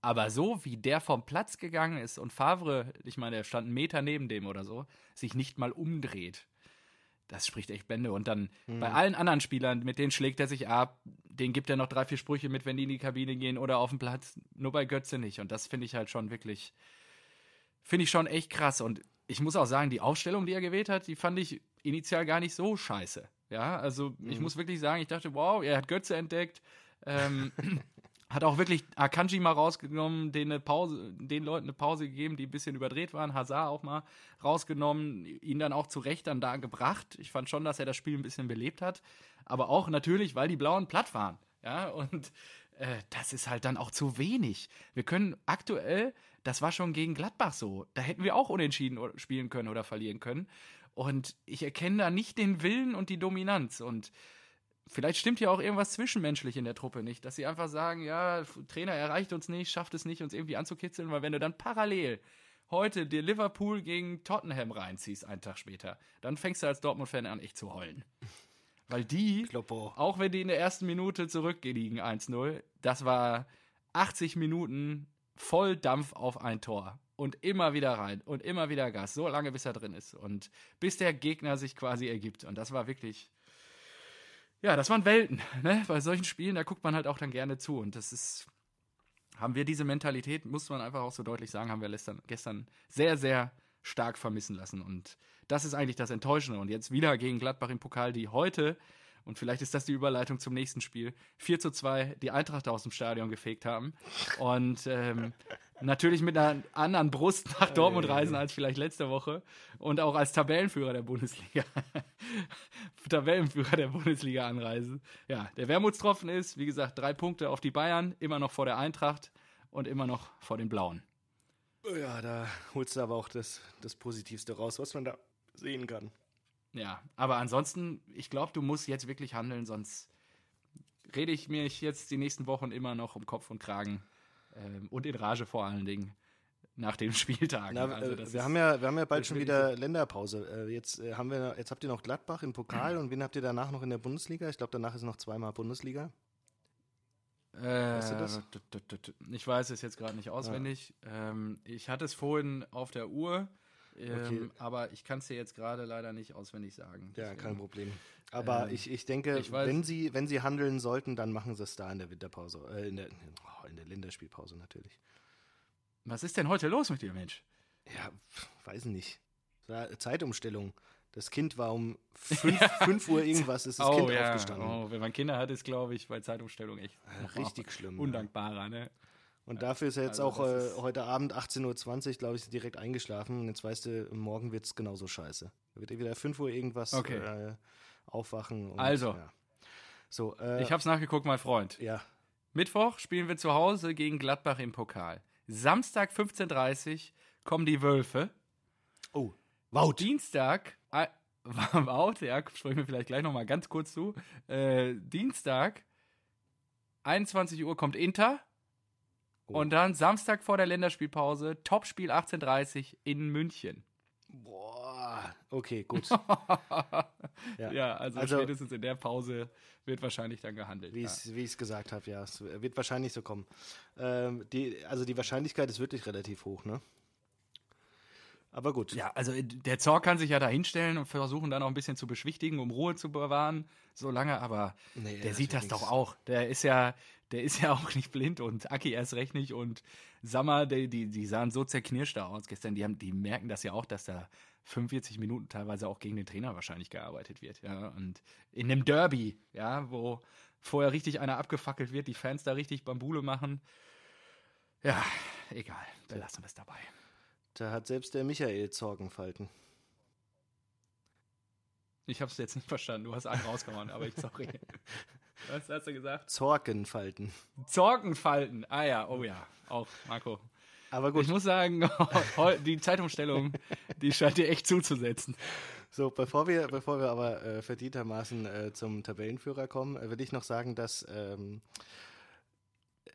Aber so wie der vom Platz gegangen ist und Favre, ich meine, der stand einen Meter neben dem oder so, sich nicht mal umdreht, das spricht echt Bände. Und dann bei allen anderen Spielern, mit denen schlägt er sich ab, denen gibt er noch drei, vier Sprüche mit, wenn die in die Kabine gehen oder auf den Platz. Nur bei Götze nicht. Und das finde ich halt schon wirklich, finde ich schon echt krass. Und ich muss auch sagen, die Aufstellung, die er gewählt hat, die fand ich initial gar nicht so scheiße. Ja, also ich muss wirklich sagen, ich dachte, wow, er hat Götze entdeckt. Ähm, hat auch wirklich Akanji mal rausgenommen, denen eine Pause, den Leuten eine Pause gegeben, die ein bisschen überdreht waren. Hazard auch mal rausgenommen, ihn dann auch zu Recht dann da gebracht. Ich fand schon, dass er das Spiel ein bisschen belebt hat. Aber auch natürlich, weil die Blauen platt waren. Ja, und äh, das ist halt dann auch zu wenig. Wir können aktuell, das war schon gegen Gladbach so, da hätten wir auch unentschieden spielen können oder verlieren können. Und ich erkenne da nicht den Willen und die Dominanz. Und vielleicht stimmt ja auch irgendwas zwischenmenschlich in der Truppe nicht, dass sie einfach sagen, ja, Trainer erreicht uns nicht, schafft es nicht, uns irgendwie anzukitzeln, weil wenn du dann parallel heute dir Liverpool gegen Tottenham reinziehst, einen Tag später, dann fängst du als Dortmund-Fan an, echt zu heulen. Weil die, Kloppo. auch wenn die in der ersten Minute zurückliegen, 1-0, das war 80 Minuten voll Dampf auf ein Tor. Und immer wieder rein und immer wieder Gas, so lange bis er drin ist. Und bis der Gegner sich quasi ergibt. Und das war wirklich, ja, das waren Welten. Ne? Bei solchen Spielen, da guckt man halt auch dann gerne zu. Und das ist, haben wir diese Mentalität, muss man einfach auch so deutlich sagen, haben wir gestern, gestern sehr, sehr stark vermissen lassen. Und das ist eigentlich das Enttäuschende. Und jetzt wieder gegen Gladbach im Pokal, die heute, und vielleicht ist das die Überleitung zum nächsten Spiel, 4 zu 2 die Eintracht aus dem Stadion gefegt haben. Und ähm, natürlich mit einer anderen Brust nach Dortmund reisen als vielleicht letzte Woche. Und auch als Tabellenführer der Bundesliga. Tabellenführer der Bundesliga anreisen. Ja, der Wermutstropfen ist, wie gesagt, drei Punkte auf die Bayern, immer noch vor der Eintracht und immer noch vor den Blauen. Ja, da holst du aber auch das, das Positivste raus, was man da sehen kann. Ja, aber ansonsten, ich glaube, du musst jetzt wirklich handeln, sonst rede ich mir jetzt die nächsten Wochen immer noch um Kopf und Kragen ähm, und in Rage vor allen Dingen nach den Spieltagen. Na, also äh, wir, ist- haben ja, wir haben ja bald schon wieder Länderpause. Äh, jetzt, äh, haben wir, jetzt habt ihr noch Gladbach im Pokal und wen habt ihr danach noch in der Bundesliga? Ich glaube, danach ist noch zweimal Bundesliga. Äh, Weißt du das? t- Ich weiß es jetzt gerade nicht auswendig. Ähm, ich hatte es vorhin auf der Uhr, ähm, Okay. aber ich kann es dir jetzt gerade leider nicht auswendig sagen. Ja, Deswegen- kein Problem. Aber Ähm, ich, ich denke, ich wenn, sie, wenn sie handeln sollten, dann machen sie es da in der Winterpause. Äh, in, der, oh, in der Länderspielpause natürlich. Was ist denn heute los mit dir, Mensch? Ja, weiß nicht. Zeitumstellung. Das Kind war um 5, fünf Uhr irgendwas, ist das Kind aufgestanden. Oh, wenn man Kinder hat, ist, glaube ich, bei Zeitumstellung echt Ja, Richtig schlimm. ja. undankbarer, ne? Und dafür ist er jetzt Also auch äh, heute Abend 18.20 Uhr, glaube ich, direkt eingeschlafen. Und jetzt weißt du, morgen wird es genauso scheiße. Da wird er wieder 5 Uhr irgendwas Okay. äh, aufwachen. Und, Also. Ja. So, äh, Ich hab's nachgeguckt, mein Freund. ja, Mittwoch spielen wir zu Hause gegen Gladbach im Pokal. Samstag 15.30 Uhr kommen die Wölfe. Oh, Wout. Dienstag, äh, Wout, ja, sprechen wir vielleicht gleich nochmal ganz kurz zu. Äh, Dienstag, 21 Uhr kommt Inter. Und dann Samstag vor der Länderspielpause, Topspiel 18.30 Uhr in München. Boah, okay, gut. Ja. Ja, also, Also- spätestens in der Pause wird wahrscheinlich dann gehandelt. Wie ja. ich es gesagt habe, ja. Es wird wahrscheinlich so kommen. Ähm, die, also die Wahrscheinlichkeit ist wirklich relativ hoch, ne? Aber gut. Ja, also äh, der Zorg kann sich ja da hinstellen und versuchen dann auch ein bisschen zu beschwichtigen, um Ruhe zu bewahren, so lange, aber Nee, der sieht das doch auch. Der ist ja, der ist ja auch nicht blind und Aki erst recht nicht und Sammer, die, die, die sahen so zerknirscht da aus gestern, die haben, die merken das ja auch, dass da 45 Minuten teilweise auch gegen den Trainer wahrscheinlich gearbeitet wird, ja, und in einem Derby, ja, wo vorher richtig einer abgefackelt wird, die Fans da richtig Bambule machen. Ja, egal, belassen wir es dabei. Da hat selbst der Michael Sorgenfalten. Ich hab's jetzt nicht verstanden. Du hast einen rausgehauen, aber ich sorry. Was hast du gesagt? Zorgenfalten. Zorgenfalten. Ah ja, oh ja. Auch, Marco. Aber gut, Ich muss sagen, die Zeitumstellung, die scheint dir echt zuzusetzen. so bevor wir, bevor wir aber äh, verdientermaßen äh, zum Tabellenführer kommen, äh, will ich noch sagen, dass ähm,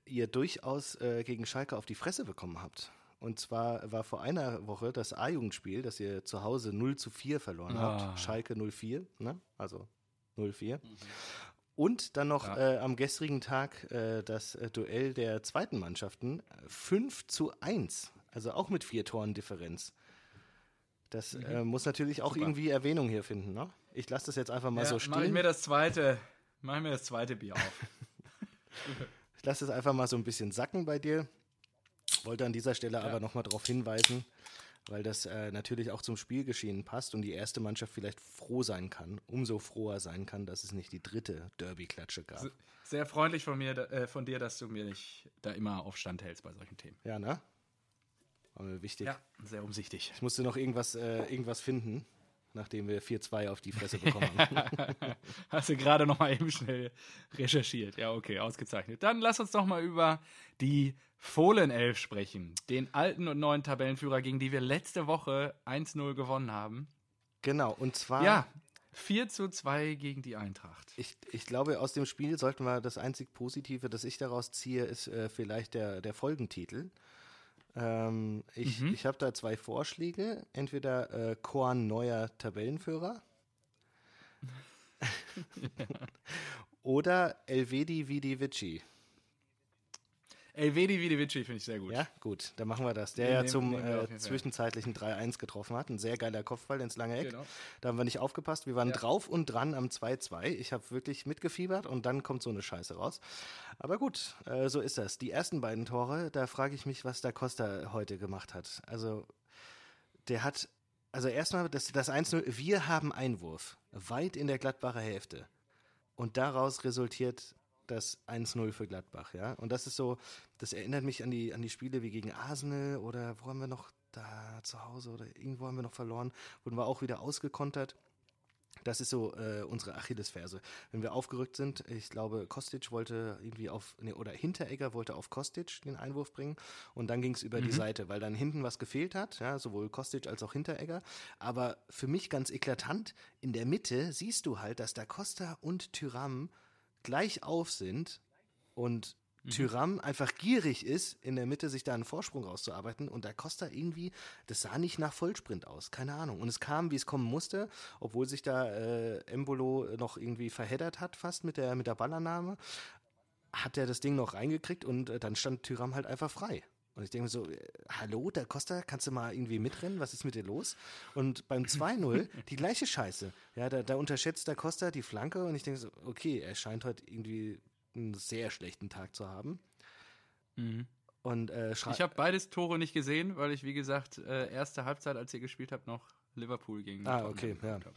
ihr durchaus äh, gegen Schalke auf die Fresse bekommen habt. Und zwar war vor einer Woche das A-Jugendspiel, das ihr zu Hause 0 zu 4 verloren Ah. habt. Schalke 04, ne? Also 04. Und dann noch Ja. äh, am gestrigen Tag äh, das äh, Duell der zweiten Mannschaften äh, 5 zu 1. Also auch mit vier Toren Differenz. Das äh, muss natürlich auch Super. irgendwie Erwähnung hier finden. Ne? Ich lasse das jetzt einfach mal so Mach ich stehen. mir das zweite, mach mir das zweite Bier auf. Ich lasse es einfach mal so ein bisschen sacken bei dir. Wollte an dieser Stelle aber nochmal darauf hinweisen, weil das äh, natürlich auch zum Spielgeschehen passt und die erste Mannschaft vielleicht froh sein kann, umso froher sein kann, dass es nicht die dritte Derby-Klatsche gab. Sehr freundlich von mir, äh, von dir, dass du mir nicht da immer auf Stand hältst bei solchen Themen. Ja, ne? War mir wichtig. Ja, sehr umsichtig. Ich musste noch irgendwas, äh, irgendwas finden, nachdem wir 4-2 auf die Fresse bekommen haben. Hast du gerade noch mal eben schnell recherchiert. Ja, okay, ausgezeichnet. Dann lass uns doch mal über die Fohlenelf sprechen. Den alten und neuen Tabellenführer, gegen die wir letzte Woche 1-0 gewonnen haben. Genau, und zwar. Ja, 4 zu 2 gegen die Eintracht. Ich, ich glaube, aus dem Spiel sollten wir das einzig Positive, das ich daraus ziehe, ist äh, vielleicht der, der Folgentitel. Ähm, ich Mhm. ich habe da zwei Vorschläge. Entweder äh, Korn neuer Tabellenführer oder Elvedi Vidi Vici. Elvedi Vidivici finde ich sehr gut. Ja, gut, dann machen wir das. Der Den ja zum äh, zwischenzeitlichen 3-1 getroffen hat. Ein sehr geiler Kopfball ins lange Eck. Genau. Da haben wir nicht aufgepasst. Wir waren Ja. drauf und dran am 2-2. Ich habe wirklich mitgefiebert und dann kommt so eine Scheiße raus. Aber gut, äh, so ist das. Die ersten beiden Tore, da frage ich mich, was da Costa heute gemacht hat. Also, der hat, also erstmal das, das 1-0, wir haben Einwurf, weit in der Gladbacher Hälfte. Und daraus resultiert das 1-0 für Gladbach, ja. Und das ist so, das erinnert mich an die, an die Spiele wie gegen Arsenal oder wo haben wir noch da zu Hause oder irgendwo haben wir noch verloren, wurden wir auch wieder ausgekontert. Das ist so äh, unsere Achillesferse. Wenn wir aufgerückt sind, ich glaube, Kostic wollte irgendwie auf, nee, oder Hinteregger wollte auf Kostic den Einwurf bringen und dann ging es über die Seite, weil dann hinten was gefehlt hat, ja, sowohl Kostic als auch Hinteregger. Aber für mich ganz eklatant, in der Mitte siehst du halt, dass da Costa und Tyram gleich auf sind und Tyram einfach gierig ist, in der Mitte sich da einen Vorsprung rauszuarbeiten und da Costa irgendwie, das sah nicht nach Vollsprint aus, keine Ahnung. Und es kam, wie es kommen musste, obwohl sich da äh, Embolo noch irgendwie verheddert hat, fast mit der, mit der Ballannahme, hat er das Ding noch reingekriegt und äh, dann stand Tyram halt einfach frei. Und ich denke mir so, äh, hallo, der Costa, kannst du mal irgendwie mitrennen? Was ist mit dir los? Und beim 2-0 die gleiche Scheiße. Ja, da, da unterschätzt der Costa die Flanke und ich denke so, okay, er scheint heute irgendwie einen sehr schlechten Tag zu haben. Und äh, Ich habe beides Tore nicht gesehen, weil ich, wie gesagt, äh, erste Halbzeit, als ihr gespielt habt, noch Liverpool gegen Ah, okay, ja. hab.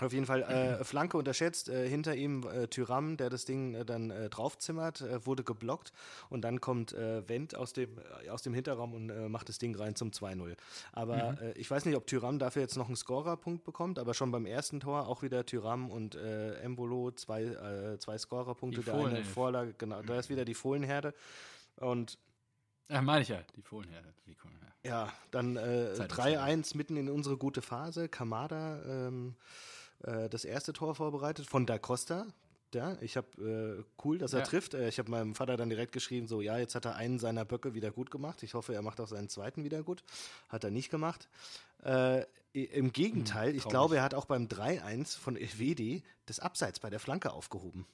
Auf jeden Fall äh, Flanke unterschätzt, äh, hinter ihm äh, Tyram, der das Ding äh, dann äh, draufzimmert, äh, wurde geblockt und dann kommt äh, Wendt aus dem, äh, aus dem Hinterraum und äh, macht das Ding rein zum 2-0. Aber äh, ich weiß nicht, ob Tyram dafür jetzt noch einen Scorerpunkt bekommt, aber schon beim ersten Tor auch wieder Tyram und äh, Embolo, zwei, äh, zwei Scorerpunkte, der eine. Vorlage, genau, da ist wieder die Fohlenherde und Ach, meine ich ja, die Fohlenherde. Die Fohlenherde. Ja, dann äh, Zeitumstellung. 3-1 mitten in unsere gute Phase. Kamada ähm, äh, das erste Tor vorbereitet von Da Costa. Ja, ich habe äh, cool, dass er Ja. trifft. Äh, ich habe meinem Vater dann direkt geschrieben, so ja, jetzt hat er einen seiner Böcke wieder gut gemacht. Ich hoffe, er macht auch seinen zweiten wieder gut. Hat er nicht gemacht. Äh, Im Gegenteil, ich traurig. glaube, er hat auch beim 3-1 von Elvedi das Abseits bei der Flanke aufgehoben.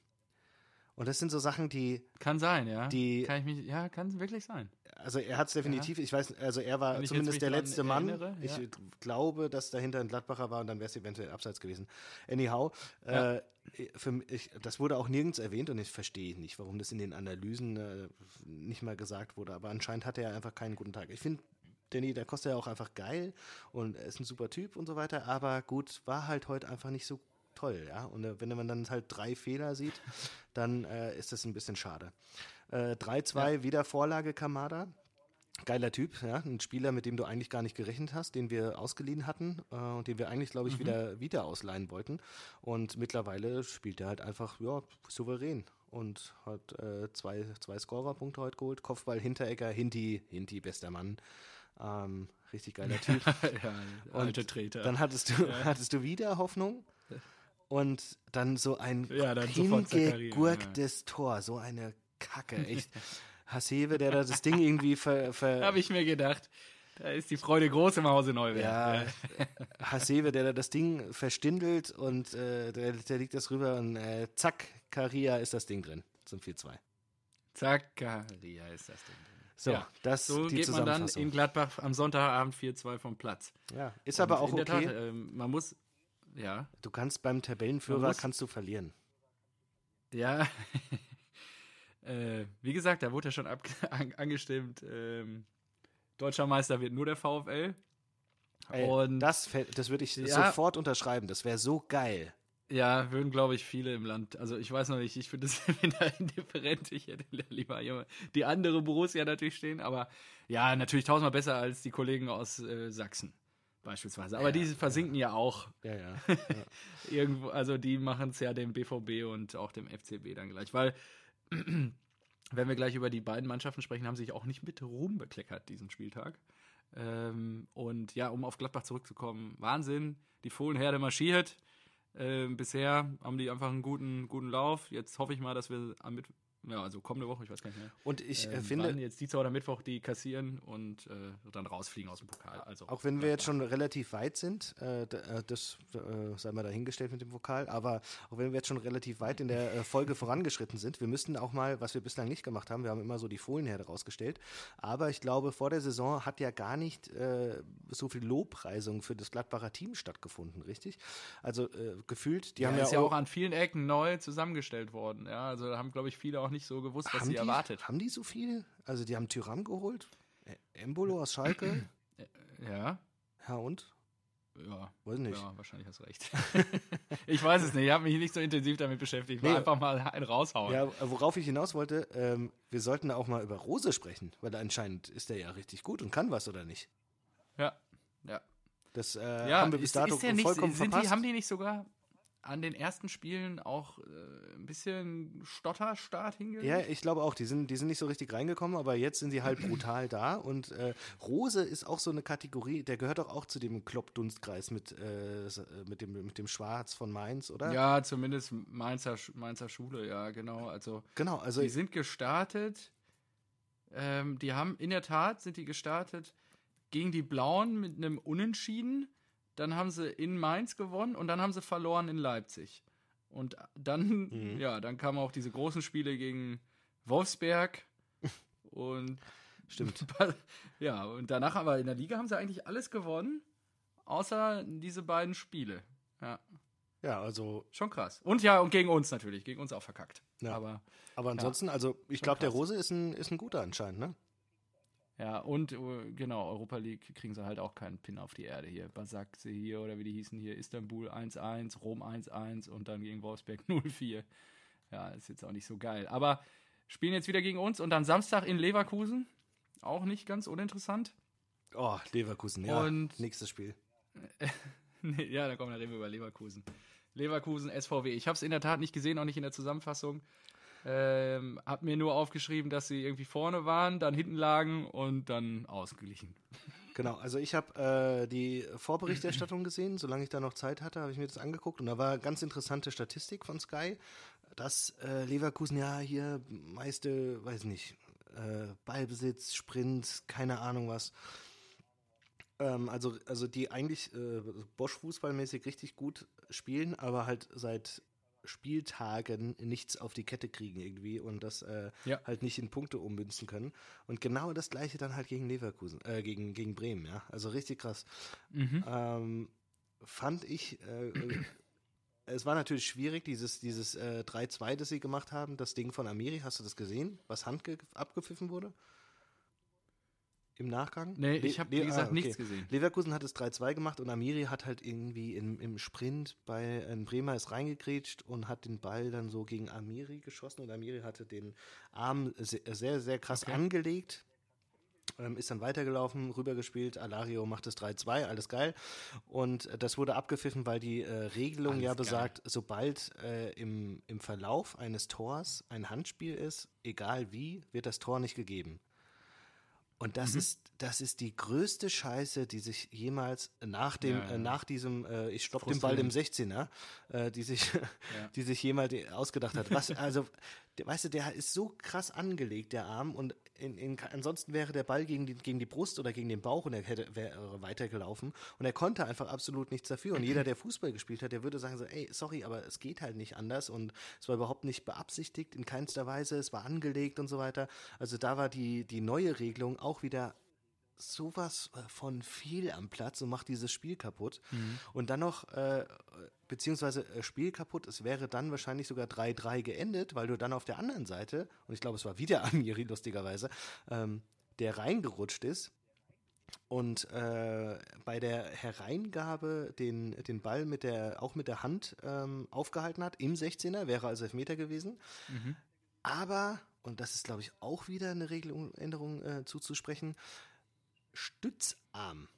Und das sind so Sachen, die, Kann sein, ja. Die- kann ich mich, ja, kann wirklich sein. Also er hat es definitiv, ich weiß, also er war ich zumindest der letzte Mann. erinnere, ich ja. glaube, dass dahinter ein Gladbacher war und dann wäre es eventuell abseits gewesen. Anyhow, Ja. äh, für mich, das wurde auch nirgends erwähnt und ich verstehe nicht, warum das in den Analysen äh, nicht mal gesagt wurde. Aber anscheinend hatte er einfach keinen guten Tag. Ich finde, Danny, der kostet ja auch einfach geil und er ist ein super Typ und so weiter. Aber gut, war halt heute einfach nicht so toll, ja. Und äh, wenn man dann halt drei Fehler sieht, dann äh, ist das ein bisschen schade. Äh, 3-2, wieder Vorlage Kamada. Geiler Typ, ja, ein Spieler, mit dem du eigentlich gar nicht gerechnet hast, den wir ausgeliehen hatten äh, und den wir eigentlich, glaube ich, wieder, wieder ausleihen wollten. Und mittlerweile spielt er halt einfach ja, souverän und hat äh, zwei, zwei Scorerpunkte heute geholt. Kopfball, Hinteregger, Hinti, Hinti, bester Mann. Ähm, richtig geiler Typ. ja, alte Treter. Dann hattest du, hattest du wieder Hoffnung und dann so ein Ja, dann hingegurktes Tor, so eine Kacke, echt. Hasebe, der da das Ding irgendwie ver, ver Habe ich mir gedacht. Da ist die Freude groß im Hause Neuwerk. ja, Hasebe, der da das Ding verstindelt und äh, der, der liegt das rüber und äh, zack, Karia ist das Ding drin zum 4-2. Zakaria ist das Ding. So, Ja, das So die geht man dann in Gladbach am Sonntagabend 4-2 vom Platz. ja, ist aber Und auch in okay. Tat, ähm, man muss, ja, Du kannst beim Tabellenführer kannst du verlieren. ja, äh, wie gesagt, da wurde ja schon ab, an, angestimmt, ähm, deutscher Meister wird nur der VfL. Ey, Und das, das würde ich Ja. sofort unterschreiben. Das wäre so geil. Ja, würden, glaube ich, viele im Land. Also ich weiß noch nicht, ich finde das wieder indifferent. Ich hätte lieber die andere Borussia natürlich stehen, aber ja, natürlich tausendmal besser als die Kollegen aus äh, Sachsen beispielsweise. Aber Ja, die versinken ja auch Ja, ja. irgendwo, also die machen es ja dem BVB und auch dem FCB dann gleich, weil wenn wir gleich über die beiden Mannschaften sprechen, haben sie sich auch nicht mit Ruhm bekleckert diesen Spieltag. Ähm, und ja, um auf Gladbach zurückzukommen, Wahnsinn, die Fohlenherde marschiert. Ähm, bisher haben die einfach einen guten, guten Lauf. Jetzt hoffe ich mal, dass wir am Mittwoch ja, also kommende Woche, ich weiß gar nicht mehr. Und ich äh, ähm, finde. Jetzt Dienstag oder Mittwoch die kassieren und äh, dann rausfliegen aus dem Pokal. Also, auch wenn wir jetzt schon relativ weit sind, äh, äh das äh, sei mal dahingestellt mit dem Pokal, aber auch wenn wir jetzt schon relativ weit in der äh, Folge vorangeschritten sind, wir müssten auch mal, was wir bislang nicht gemacht haben, wir haben immer so die Folienherde rausgestellt, aber ich glaube, vor der Saison hat ja gar nicht so viel Lobpreisung für das Gladbacher Team stattgefunden, richtig? Also gefühlt, die ja, haben ja. Ist ja auch an vielen Ecken neu zusammengestellt worden, ja. Also da haben, glaube ich, viele auch nicht so gewusst, was haben sie die, erwartet. Haben die so viel? Also die haben Tyram geholt, Embolo aus Schalke. Ja. Ja und? Ja. Weiß nicht. Ja, wahrscheinlich hast du recht. ich weiß es nicht. Ich habe mich nicht so intensiv damit beschäftigt. Ich nee. einfach mal einen raushauen. Ja, worauf ich hinaus wollte, ähm, wir sollten auch mal über Rose sprechen, weil anscheinend ist er ja richtig gut und kann was, oder nicht? Ja, ja. Das äh, ja, haben wir bis dato ist, ist vollkommen sind verpasst. Die, haben die nicht sogar an den ersten Spielen auch äh, ein bisschen Stotterstart hingelegt? Ja, ich glaube auch. Die sind, die sind nicht so richtig reingekommen, aber jetzt sind sie halt brutal da. Und äh, Rose ist auch so eine Kategorie, der gehört doch auch zu dem Klopp-Dunstkreis mit, äh, mit, dem, mit dem Schwarz von Mainz, oder? Ja, zumindest Mainzer, Mainzer Schule, ja, genau. Also, genau, also die sind gestartet. Ähm, die haben in der Tat sind die gestartet gegen die Blauen mit einem Unentschieden dann haben sie in Mainz gewonnen und dann haben sie verloren in Leipzig. Und dann, mhm. ja, dann kamen auch diese großen Spiele gegen Wolfsberg und stimmt. ja, und danach aber in der Liga haben sie eigentlich alles gewonnen, außer diese beiden Spiele. Ja. Ja, also. Schon krass. Und ja, und gegen uns natürlich. Gegen uns auch verkackt. Ja. Aber, aber ansonsten, ja, also ich glaube, der Rose ist ein, ist ein guter anscheinend, ne? Ja, und äh, genau, Europa League kriegen sie halt auch keinen Pin auf die Erde hier. Basakse hier oder wie die hießen hier, Istanbul 1-1, Rom 1-1 und dann gegen Wolfsberg 0-4. Ja, ist jetzt auch nicht so geil. Aber spielen jetzt wieder gegen uns und dann Samstag in Leverkusen. Auch nicht ganz uninteressant. Oh, Leverkusen, ja. Und nächstes Spiel. ja, dann kommen wir reden wir über Leverkusen. Leverkusen, SVW. Ich habe es in der Tat nicht gesehen, auch nicht in der Zusammenfassung. Ähm, hab mir nur aufgeschrieben, dass sie irgendwie vorne waren, dann hinten lagen und dann ausgeglichen. Genau, also ich habe äh, die Vorberichterstattung gesehen, solange ich da noch Zeit hatte, habe ich mir das angeguckt und da war ganz interessante Statistik von Sky, dass äh, Leverkusen ja hier meiste, weiß nicht, äh, Ballbesitz, Sprint, keine Ahnung was. Ähm, also, also die eigentlich äh, Bosch fußballmäßig richtig gut spielen, aber halt seit Spieltagen nichts auf die Kette kriegen irgendwie und das äh, ja. halt nicht in Punkte ummünzen können. Und genau das gleiche dann halt gegen Leverkusen, äh, gegen, gegen Bremen, ja. Also richtig krass. Mhm. Ähm, fand ich, äh, äh es war natürlich schwierig, dieses, dieses äh, 3-2, das sie gemacht haben, das Ding von Amiri, hast du das gesehen, was Hand abgepfiffen wurde? Im Nachgang? Nee, ich habe, wie gesagt, ah, okay. nichts gesehen. Leverkusen hat es 3-2 gemacht und Amiri hat halt irgendwie im, im Sprint bei ein Bremer ist reingekrätscht und hat den Ball dann so gegen Amiri geschossen und Amiri hatte den Arm sehr, sehr, sehr krass okay. angelegt. Ähm, ist dann weitergelaufen, rübergespielt, Alario macht es 3-2, alles geil. Und das wurde abgepfiffen, weil die äh, Regelung alles ja besagt, geil. sobald äh, im, im Verlauf eines Tors ein Handspiel ist, egal wie, wird das Tor nicht gegeben. Und das mhm. ist, das ist die größte Scheiße, die sich jemals nach dem, ja, ja. Äh, nach diesem, äh, ich stopp den Ball im 16er, äh, die sich, ja. die sich jemals ausgedacht hat. Was, also, der, weißt du, der ist so krass angelegt, der Arm, und in, in, ansonsten wäre der Ball gegen die, gegen die Brust oder gegen den Bauch und er hätte, wäre weitergelaufen. Und er konnte einfach absolut nichts dafür. Und jeder, der Fußball gespielt hat, der würde sagen so, ey, sorry, aber es geht halt nicht anders und es war überhaupt nicht beabsichtigt in keinster Weise, es war angelegt und so weiter. Also da war die, die neue Regelung auch wieder sowas äh, von viel am Platz und macht dieses Spiel kaputt. Mhm. Und dann noch, äh, beziehungsweise äh, Spiel kaputt, es wäre dann wahrscheinlich sogar 3-3 geendet, weil du dann auf der anderen Seite, und ich glaube, es war wieder Amiri, lustigerweise, ähm, der reingerutscht ist und äh, bei der Hereingabe den, den Ball mit der, auch mit der Hand ähm, aufgehalten hat, im 16er, wäre also Elfmeter gewesen. Mhm. Aber, und das ist, glaube ich, auch wieder eine Regeländerung äh, zuzusprechen, Stützarm.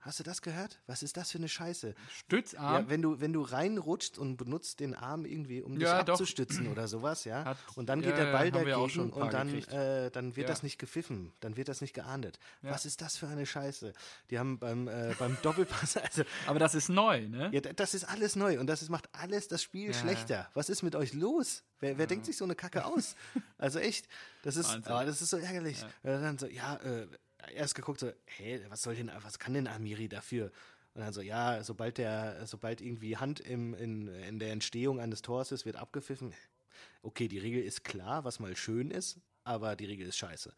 Hast du das gehört? Was ist das für eine Scheiße? Stützarm? Ja, wenn du, wenn du reinrutscht und benutzt den Arm irgendwie, um dich Ja, doch. abzustützen oder sowas, ja. Hat- und dann ja, geht der ja, Ball dagegen und dann, gekriegt. äh, dann wird Ja. das nicht gepfiffen, dann wird das nicht geahndet. Ja. Was ist das für eine Scheiße? Die haben beim, äh, beim Doppelpass, also Aber das ist neu, ne? ja, das ist alles neu und das ist, macht alles das Spiel Ja. schlechter. Was ist mit euch los? Wer, wer denkt sich so eine Kacke aus? Also echt, das ist, Wahnsinn. das ist so ärgerlich. Äh, Dann so, ja, äh, erst geguckt so, hey, was soll denn, was kann denn Amiri dafür? Und dann so, ja, sobald der, sobald irgendwie Hand im, in, in der Entstehung eines Tors ist, wird abgepfiffen. Okay, die Regel ist klar, was mal schön ist, aber die Regel ist scheiße.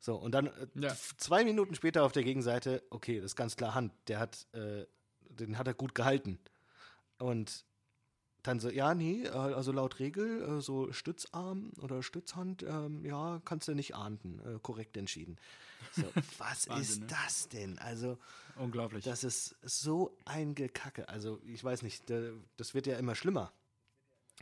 So, und dann äh, Ja. zwei Minuten später auf der Gegenseite, okay, das ist ganz klar Hand, der hat, äh, den hat er gut gehalten. Und dann so, ja, nee, äh, also laut Regel, äh, so Stützarm oder Stützhand, ähm, ja, kannst du nicht ahnden, äh, korrekt entschieden. So, was Wahnsinn, ist ne? das denn? Also, Unglaublich. das ist so ein Gekacke. Also, ich weiß nicht, das wird ja immer schlimmer.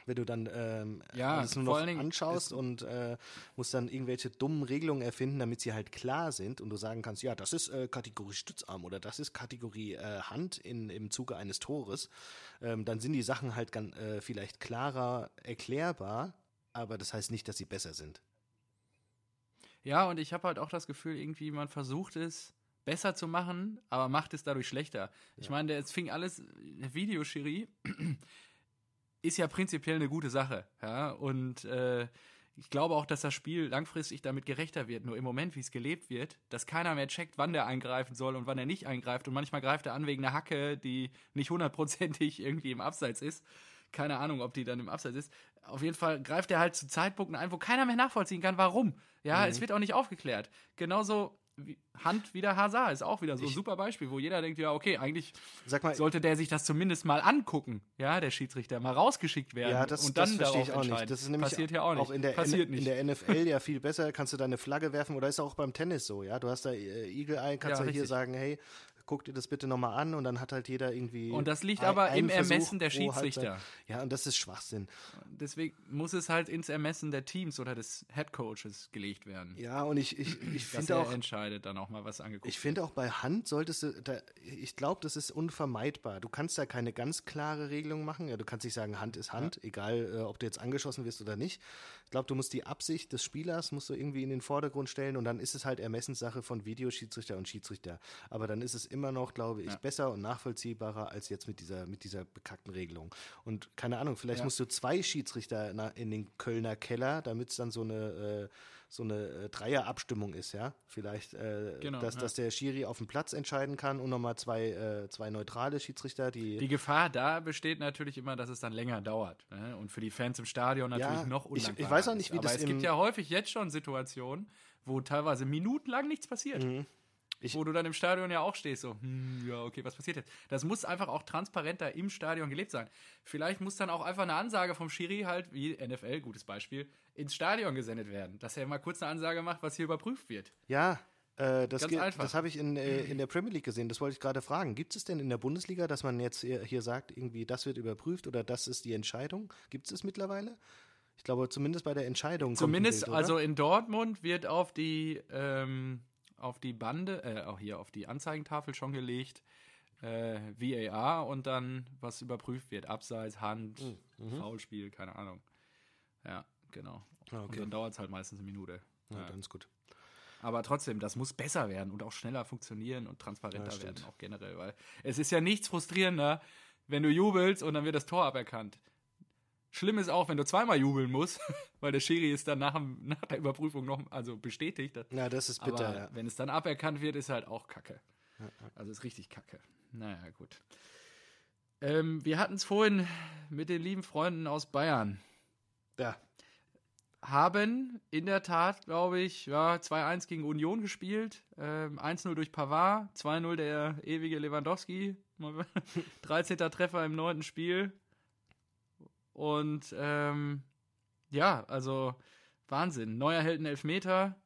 Wenn du dann ähm, Ja, alles nur noch anschaust und äh, musst dann irgendwelche dummen Regelungen erfinden, damit sie halt klar sind und du sagen kannst, ja, das ist äh, Kategorie Stützarm oder das ist Kategorie äh, Hand in, im Zuge eines Tores, ähm, dann sind die Sachen halt ganz, äh, vielleicht klarer erklärbar, aber das heißt nicht, dass sie besser sind. Ja, und ich habe halt auch das Gefühl, irgendwie, man versucht es besser zu machen, aber macht es dadurch schlechter. Ich meine, es fing alles, der Videoschiri ist ja prinzipiell eine gute Sache, ja, und äh, ich glaube auch, dass das Spiel langfristig damit gerechter wird. Nur im Moment, wie es gelebt wird, dass keiner mehr checkt, wann der eingreifen soll und wann er nicht eingreift. Und manchmal greift er an wegen einer Hacke, die nicht hundertprozentig irgendwie im Abseits ist. Keine Ahnung, ob die dann im Abseits ist. Auf jeden Fall greift er halt zu Zeitpunkten ein, wo keiner mehr nachvollziehen kann, warum. Ja, es wird auch nicht aufgeklärt. Genauso wie Hand wie der Hazard ist auch wieder so ein super Beispiel, wo jeder denkt, ja, okay, eigentlich mal, sollte der sich das zumindest mal angucken, ja, der Schiedsrichter, mal rausgeschickt werden Ja, das, und dann das verstehe ich auch nicht. Das ist nämlich Passiert ja auch nicht. in der, Passiert in, nicht. in der NFL ja viel besser. Kannst du deine Flagge werfen oder ist auch beim Tennis so, ja? Du hast da äh, Eagle Eye, kannst Ja, du hier sagen, hey, guck dir das bitte nochmal an und dann hat halt jeder irgendwie. Und das liegt ein- aber im Versuch Ermessen der Halbzeit. Schiedsrichter. Ja, und das ist Schwachsinn. Deswegen muss es halt ins Ermessen der Teams oder des Headcoaches gelegt werden. Ja, und ich, ich, ich finde auch. entscheidet, dann auch mal was angeguckt Ich finde auch bei Hand solltest du, da, ich glaube, das ist unvermeidbar. Du kannst da keine ganz klare Regelung machen. Ja, du kannst nicht sagen, Hand ist Hand, egal äh, ob du jetzt angeschossen wirst oder nicht. Ich glaube, du musst die Absicht des Spielers musst du irgendwie in den Vordergrund stellen und dann ist es halt Ermessenssache von Videoschiedsrichter und Schiedsrichter. Aber dann ist es immer noch, glaube ich, Ja. besser und nachvollziehbarer als jetzt mit dieser, mit dieser bekackten Regelung. Und keine Ahnung, vielleicht Ja. musst du zwei Schiedsrichter in den Kölner Keller, damit es dann so eine, äh, so eine äh, Dreierabstimmung ist, ja. Vielleicht, äh, Genau, dass, ja. dass der Schiri auf dem Platz entscheiden kann und nochmal zwei, äh, zwei neutrale Schiedsrichter, die. Die Gefahr da besteht natürlich immer, dass es dann länger dauert. Ne? Und für die Fans im Stadion natürlich Ja, noch ich- ich undankbarer weiß auch nicht, ist. wie Aber das es gibt ja häufig jetzt schon Situationen, wo teilweise minutenlang nichts passiert. Mhm. Ich- wo du dann im Stadion ja auch stehst, so, hm, ja, okay, was passiert jetzt? Das muss einfach auch transparenter im Stadion gelebt sein. Vielleicht muss dann auch einfach eine Ansage vom Schiri halt, wie NFL, gutes Beispiel, ins Stadion gesendet werden. Dass er mal kurz eine Ansage macht, was hier überprüft wird. Ja, äh, das, das habe ich in, äh, in der Premier League gesehen. Das wollte ich gerade fragen. Gibt es denn in der Bundesliga, dass man jetzt hier, hier sagt, irgendwie das wird überprüft oder das ist die Entscheidung? Gibt es es mittlerweile? Ich glaube, zumindest bei der Entscheidung. Zumindest, Bild, also in Dortmund wird auf die, ähm, auf die Bande, äh, auch hier auf die Anzeigentafel schon gelegt, äh, VAR und dann, was überprüft wird. Abseits, Hand, Foulspiel, keine Ahnung. Ja, genau. Ah, Und okay. dann dauert es halt meistens eine Minute. Ja, Ja. dann ist gut. Aber trotzdem, das muss besser werden und auch schneller funktionieren und transparenter Ja, werden, auch generell. Weil es ist ja nichts frustrierender, wenn du jubelst und dann wird das Tor aberkannt. Schlimm ist auch, wenn du zweimal jubeln musst, weil der Schiri ist dann nach, nach der Überprüfung noch also bestätigt. Ja, das ist bitter, Aber ja. wenn es dann aberkannt wird, ist halt auch Kacke. Also ist richtig Kacke. Naja, gut. Ähm, wir hatten es vorhin mit den lieben Freunden aus Bayern. Ja, Haben in der Tat, glaube ich, ja, 2-1 gegen Union gespielt. Ähm, 1-0 durch Pavard, 2-0 der ewige Lewandowski. 13. Treffer im neunten Spiel. Und ähm, ja, also Wahnsinn. Neuer hält einen Elfmeter.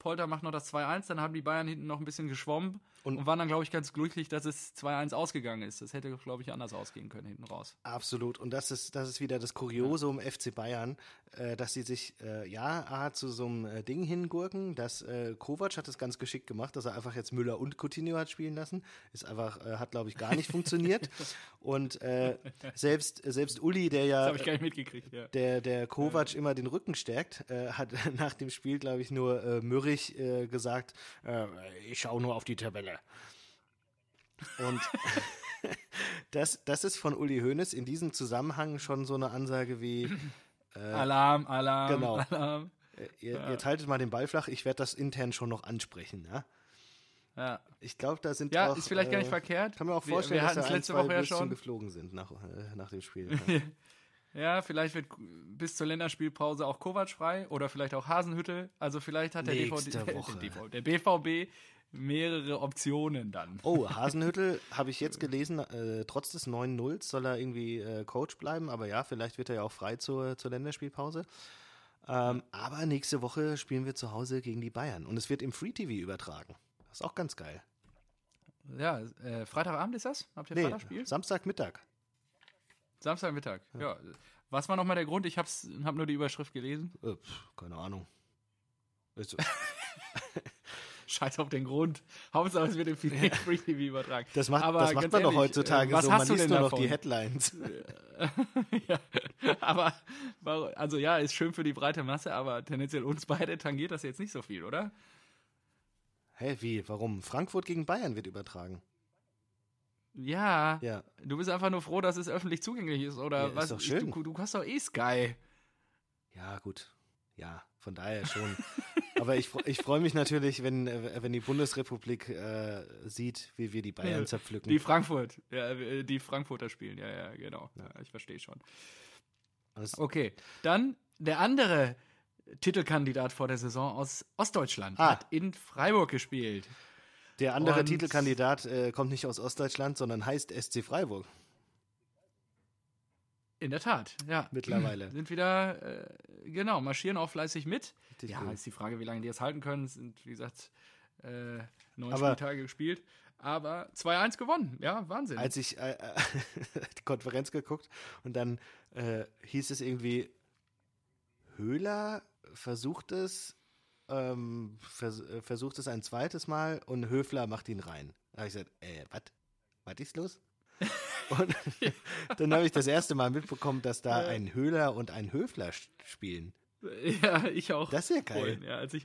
Polter macht noch das 2-1, dann haben die Bayern hinten noch ein bisschen geschwommen und, und waren dann, glaube ich, ganz glücklich, dass es 2-1 ausgegangen ist. Das hätte, glaube ich, anders ausgehen können hinten raus. Absolut. Und das ist, das ist wieder das Kuriosum ja. FC Bayern, äh, dass sie sich, äh, ja, A, zu so einem äh, Ding hingurken. Dass äh, Kovac hat es ganz geschickt gemacht, dass er einfach jetzt Müller und Coutinho hat spielen lassen. Ist einfach, äh, hat, glaube ich, gar nicht funktioniert. Und äh, selbst, selbst Uli, der ja, ich gar nicht mitgekriegt, ja. der, der Kovac immer den Rücken stärkt, hat nach dem Spiel, glaube ich, nur äh, mürrig gesagt, ich schaue nur auf die Tabelle. Und das, das ist von Uli Hoeneß in diesem Zusammenhang schon so eine Ansage wie äh, Alarm, Alarm, genau. Alarm. Äh, ihr, ja. ihr haltet mal den Ball flach, ich werde das intern schon noch ansprechen, ja. Ja. Ich glaube, da sind ja, auch, ist vielleicht äh, gar nicht verkehrt. Kann mir auch vorstellen, wir, wir dass da letzte ein, Woche ja schon geflogen sind nach, äh, nach dem Spiel. Ja. ja. vielleicht wird bis zur Länderspielpause auch Kovac frei oder vielleicht auch Hasenhütte. Also vielleicht hat der, DVD, der, der BVB mehrere Optionen dann. Oh, Hasenhüttel habe ich jetzt gelesen, äh, trotz des 9-0 soll er irgendwie äh, Coach bleiben, aber ja, vielleicht wird er ja auch frei zur, zur Länderspielpause. Ähm, aber nächste Woche spielen wir zu Hause gegen die Bayern und es wird im Free TV übertragen. Das ist auch ganz geil. Ja, äh, Freitagabend ist das? Habt ihr nee, Freitagspiel? Samstagmittag. Samstagmittag, ja. ja. Was war nochmal der Grund? Ich habe hab nur die Überschrift gelesen. Äh, keine Ahnung. Scheiß auf den Grund. Hauptsache es wird im Free TV übertragen. Das macht, aber das macht man ehrlich, doch heutzutage was so. Hast man liest nur noch die Headlines. ja, aber, also ja, ist schön für die breite Masse, aber tendenziell uns beide tangiert das jetzt nicht so viel, oder? Hä, hey, wie? Warum? Frankfurt gegen Bayern wird übertragen. Ja, ja. Du bist einfach nur froh, dass es öffentlich zugänglich ist, oder ja, was? Ist doch schön. Du, du hast doch eh Sky. Ja, gut. Ja, von daher schon. Aber ich, ich freue mich natürlich, wenn, äh, wenn die Bundesrepublik äh, sieht, wie wir die Bayern zerpflücken. Die Frankfurt, ja, äh, die Frankfurter spielen, ja, ja, genau. Ja. ich verstehe schon. Okay, dann der andere Titelkandidat vor der Saison aus Ostdeutschland ah. hat in Freiburg gespielt. Der andere Und Titelkandidat äh, kommt nicht aus Ostdeutschland, sondern heißt SC Freiburg. In der Tat, ja. Mittlerweile. Sind wieder, äh, genau, marschieren auch fleißig mit. Richtig ja, gut. ist die Frage, wie lange die das halten können. Es sind, wie gesagt, äh, neun Spieltage gespielt. Aber 2-1 gewonnen. Ja, Wahnsinn. Als ich äh, äh, die Konferenz geguckt und dann äh, hieß es irgendwie, Höhler versucht es, ähm, vers äh, versucht es ein zweites Mal und Höfler macht ihn rein. Da habe ich gesagt, äh, was? Was ist los? Und dann habe ich das erste Mal mitbekommen, dass da Ja. ein Höhler und ein Höfler spielen. ja, ich auch. Das ist ja geil. Ja, als ich,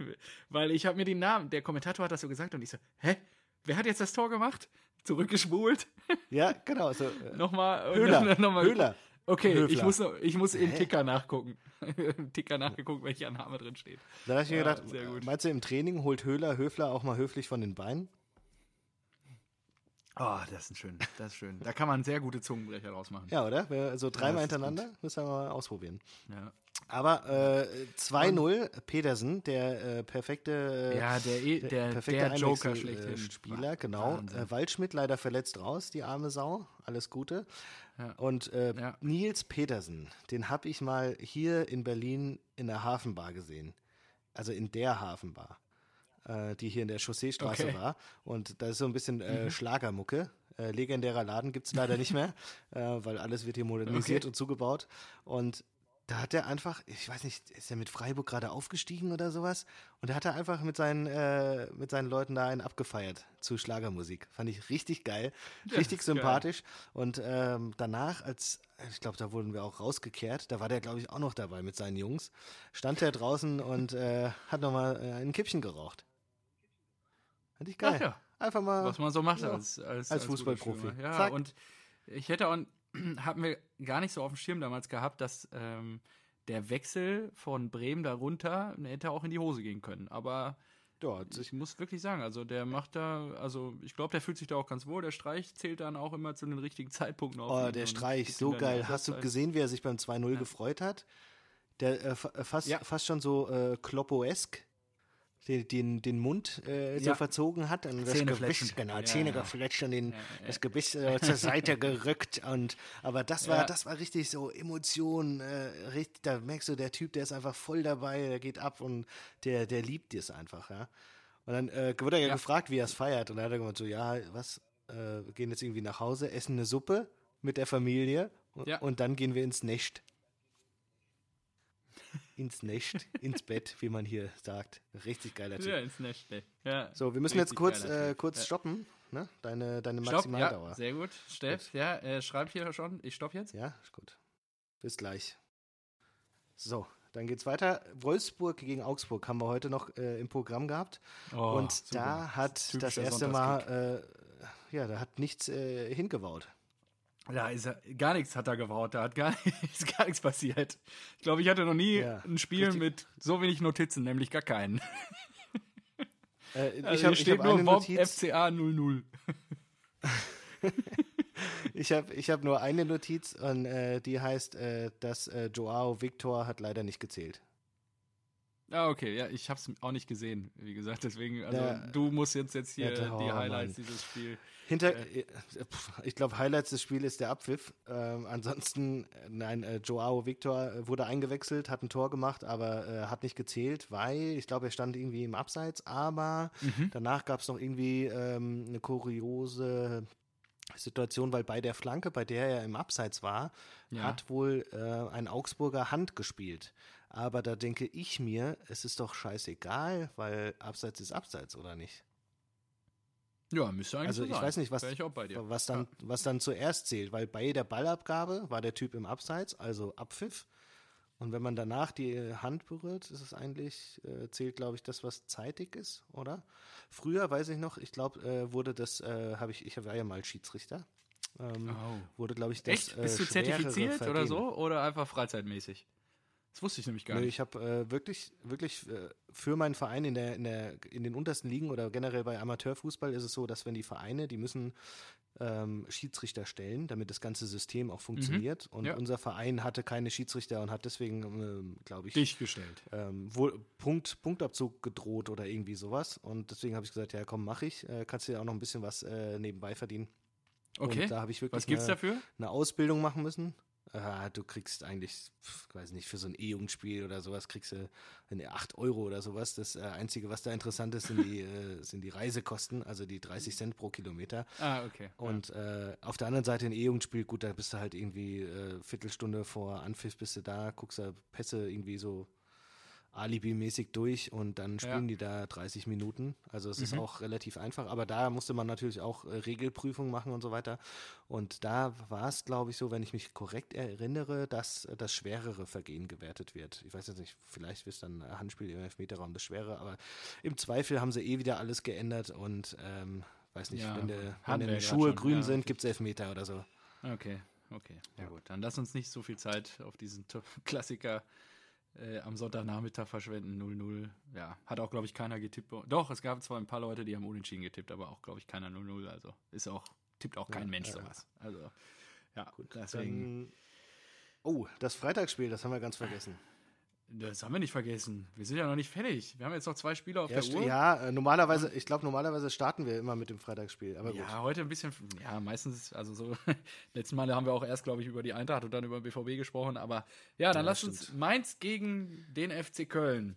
weil ich habe mir den Namen, der Kommentator hat das so gesagt und ich so, hä? Wer hat jetzt das Tor gemacht? Zurückgespult? Ja, genau. Also, äh, Nochmal. Höhler, nochmal- Höhler. Okay, Höfler. ich muss, noch, ich muss im? Ticker nachgucken. Im Ticker nachgeguckt, welcher Name drin steht. Da habe ich mir Ja, gedacht, sehr gut. meinst du, im Training holt Höhler Höfler auch mal höflich von den Beinen? Oh, das ist schön. Das ist schön. Da kann man sehr gute Zungenbrecher draus machen. Ja, oder? Also dreimal ist hintereinander, müssen wir mal ausprobieren. Ja, Aber äh, 2-0, Pedersen, der äh, perfekte, äh, ja der, E- der, perfekte der Joker Einwechsel- schlechthin. äh, Spieler, genau. Äh, Waldschmidt leider verletzt raus, die arme Sau. Alles Gute. Ja. Und äh, Ja. Nils Pedersen, den habe ich mal hier in Berlin in der Hafenbar gesehen. Also in der Hafenbar, äh, die hier in der Chausseestraße Okay. Mhm. war. Und da ist so ein bisschen äh, Schlagermucke. Äh, legendärer Laden gibt es leider nicht mehr, äh, weil alles wird hier modernisiert Okay. und zugebaut. Und da hat er einfach, ich weiß nicht, ist er mit Freiburg gerade aufgestiegen oder sowas? Und da hat er einfach mit seinen, äh, mit seinen Leuten da einen abgefeiert zu Schlagermusik. Fand ich richtig geil, Ja, richtig ist geil. sympathisch. Und ähm, danach, als, ich glaube, da wurden wir auch rausgekehrt, da war der, glaube ich, auch noch dabei mit seinen Jungs, stand er draußen und äh, hat nochmal äh, ein Kippchen geraucht. Fand ich geil. Ach ja, Einfach mal. was man so macht ja, als, als, als Fußballprofi. Ja, Zack. und ich hätte auch, hatten wir gar nicht so auf dem Schirm damals gehabt, dass ähm, der Wechsel von Bremen darunter hätte auch in die Hose gehen können. Aber ja, sich ich muss wirklich sagen, also der macht da, also ich glaube, der fühlt sich da auch ganz wohl. Der Streich zählt dann auch immer zu den richtigen Zeitpunkten auf. Oh, der Streich, so geil. Hast du gesehen, wie er sich beim 2-0 gefreut hat? Der äh, äh, fast, Ja. fast schon so äh, Kloppoesk, den, den, Mund äh, so Ja. verzogen hat und das Gebiss, genau, Ja, Zähne ja. gefletscht und den, ja. das Gebiss äh, zur Seite gerückt und aber das war das war richtig so Emotionen, äh, richtig, da merkst du, der Typ, der ist einfach voll dabei, der geht ab und der, der liebt es einfach, ja. Und dann äh, wurde er ja, gefragt, wie er es feiert und dann hat er gesagt so, ja, was, äh, wir gehen jetzt irgendwie nach Hause, essen eine Suppe mit der Familie und, und dann gehen wir ins Nest. Ins Nest, ins Bett, wie man hier sagt. Richtig geiler Typ. Ja, ins Nestle. Ja. So, wir müssen jetzt kurz, äh, kurz Ja. stoppen. Ne? Deine, deine Stopp, Maximaldauer. ja, sehr gut. Steff, ja, äh, schreibt hier schon. Ich stopp jetzt. Ja, ist gut. Bis gleich. So, dann geht's weiter. Wolfsburg gegen Augsburg haben wir heute noch äh, im Programm gehabt. Oh, und super. da hat das Typischer erste Sonntagskick. Mal, äh, ja, da hat nichts äh, hingebaut. Da ist er, gar nichts hat er gebaut, da hat gar, ist gar nichts passiert. Ich glaube, ich hatte noch nie Ja, ein Spiel richtig. mit so wenig Notizen, nämlich gar keinen. Äh, Also ich habe hier ich hab steht nur eine Bob Notiz. FCA 00. Ich habe ich hab nur eine Notiz und äh, die heißt, äh, dass äh, Joao Victor hat leider nicht gezählt. Ah, okay, ja, ich habe es auch nicht gesehen, wie gesagt, deswegen, also Ja. du musst jetzt jetzt hier Ja, die Highlights Mann. dieses Spiels. Hinter, äh, pf, ich glaube, Highlights des Spiels ist der Abpfiff. Ähm, ansonsten, äh, nein, äh, Joao Victor äh, wurde eingewechselt, hat ein Tor gemacht, aber äh, hat nicht gezählt, weil ich glaube, er stand irgendwie im Abseits. Aber Mhm. danach gab es noch irgendwie ähm, eine kuriose Situation, weil bei der Flanke, bei der er im Abseits war, Ja. hat wohl äh, ein Augsburger Hand gespielt. Aber da denke ich mir, es ist doch scheißegal, weil Abseits ist Abseits, oder nicht? Ja, müsste eigentlich Also so ich sein. weiß nicht, was, was, dann, was dann zuerst zählt, weil bei der Ballabgabe war der Typ im Abseits, also Abpfiff. Und wenn man danach die Hand berührt, ist es eigentlich, äh, zählt, glaube ich, das, was zeitig ist, oder? Früher, weiß ich noch, ich glaube, äh, wurde das, äh, habe ich, ich war ja mal Schiedsrichter, ähm, Oh. wurde, glaube ich, das Echt? Bist du äh, zertifiziert oder Vergehen. so? Oder einfach freizeitmäßig? Das wusste ich nämlich gar Nö, nicht. ich habe äh, wirklich, wirklich äh, für meinen Verein in, der, in, der, in den untersten Ligen oder generell bei Amateurfußball ist es so, dass wenn die Vereine, die müssen ähm, Schiedsrichter stellen, damit das ganze System auch funktioniert. Und Mhm. Ja. unser Verein hatte keine Schiedsrichter und hat deswegen, ähm, glaube ich, Dich gestellt. ähm, wohl Punkt, Punktabzug gedroht oder irgendwie sowas. Und deswegen habe ich gesagt, ja komm, mach ich. Äh, kannst du ja auch noch ein bisschen was äh, nebenbei verdienen. Okay. Und da habe ich wirklich Was gibt's eine, dafür? eine Ausbildung machen müssen. Ah, du kriegst eigentlich, pf, weiß nicht, für so ein E-Jugendspiel oder sowas kriegst du eine 8 Euro oder sowas. Das äh, Einzige, was da interessant ist, sind die, äh, sind die Reisekosten, also die 30 Cent pro Kilometer. Ah, okay. Und äh, auf der anderen Seite ein E-Jugendspiel, gut, da bist du halt irgendwie äh, Viertelstunde vor Anpfiff bist du da, guckst da Pässe irgendwie so Alibi-mäßig durch und dann spielen Ja. die da 30 Minuten. Also es ist Mhm. auch relativ einfach, aber da musste man natürlich auch äh, Regelprüfungen machen und so weiter. Und da war es, glaube ich, so, wenn ich mich korrekt erinnere, dass äh, das schwerere Vergehen gewertet wird. Ich weiß jetzt nicht, vielleicht ist dann Handspiel im Elfmeterraum das schwere, aber im Zweifel haben sie eh wieder alles geändert und ähm, weiß nicht, Ja, wenn, de, wenn die Schuhe schon, grün ja, sind, gibt es Elfmeter oder so. Okay, okay. Ja gut, dann lass uns nicht so viel Zeit auf diesen Klassiker äh, am Sonntagnachmittag verschwenden. 0-0. Ja, hat auch, glaube ich, keiner getippt. Doch, es gab zwar ein paar Leute, die haben unentschieden getippt, aber auch, glaube ich, keiner 0-0. Also ist auch, tippt auch kein Ja, Mensch ja. sowas. Also, ja, gut, deswegen. Dann, oh, das Freitagsspiel, das haben wir ganz vergessen. Das haben wir nicht vergessen. Wir sind ja noch nicht fertig. Wir haben jetzt noch zwei Spiele auf Ja, der Uhr. ja äh, normalerweise, ich glaube, normalerweise starten wir immer mit dem Freitagsspiel, aber gut. Ja, heute ein bisschen, ja, meistens, also so, letzten Mal haben wir auch erst, glaube ich, über die Eintracht und dann über den BVB gesprochen, aber ja, dann Ja, lass uns Mainz gegen den FC Köln.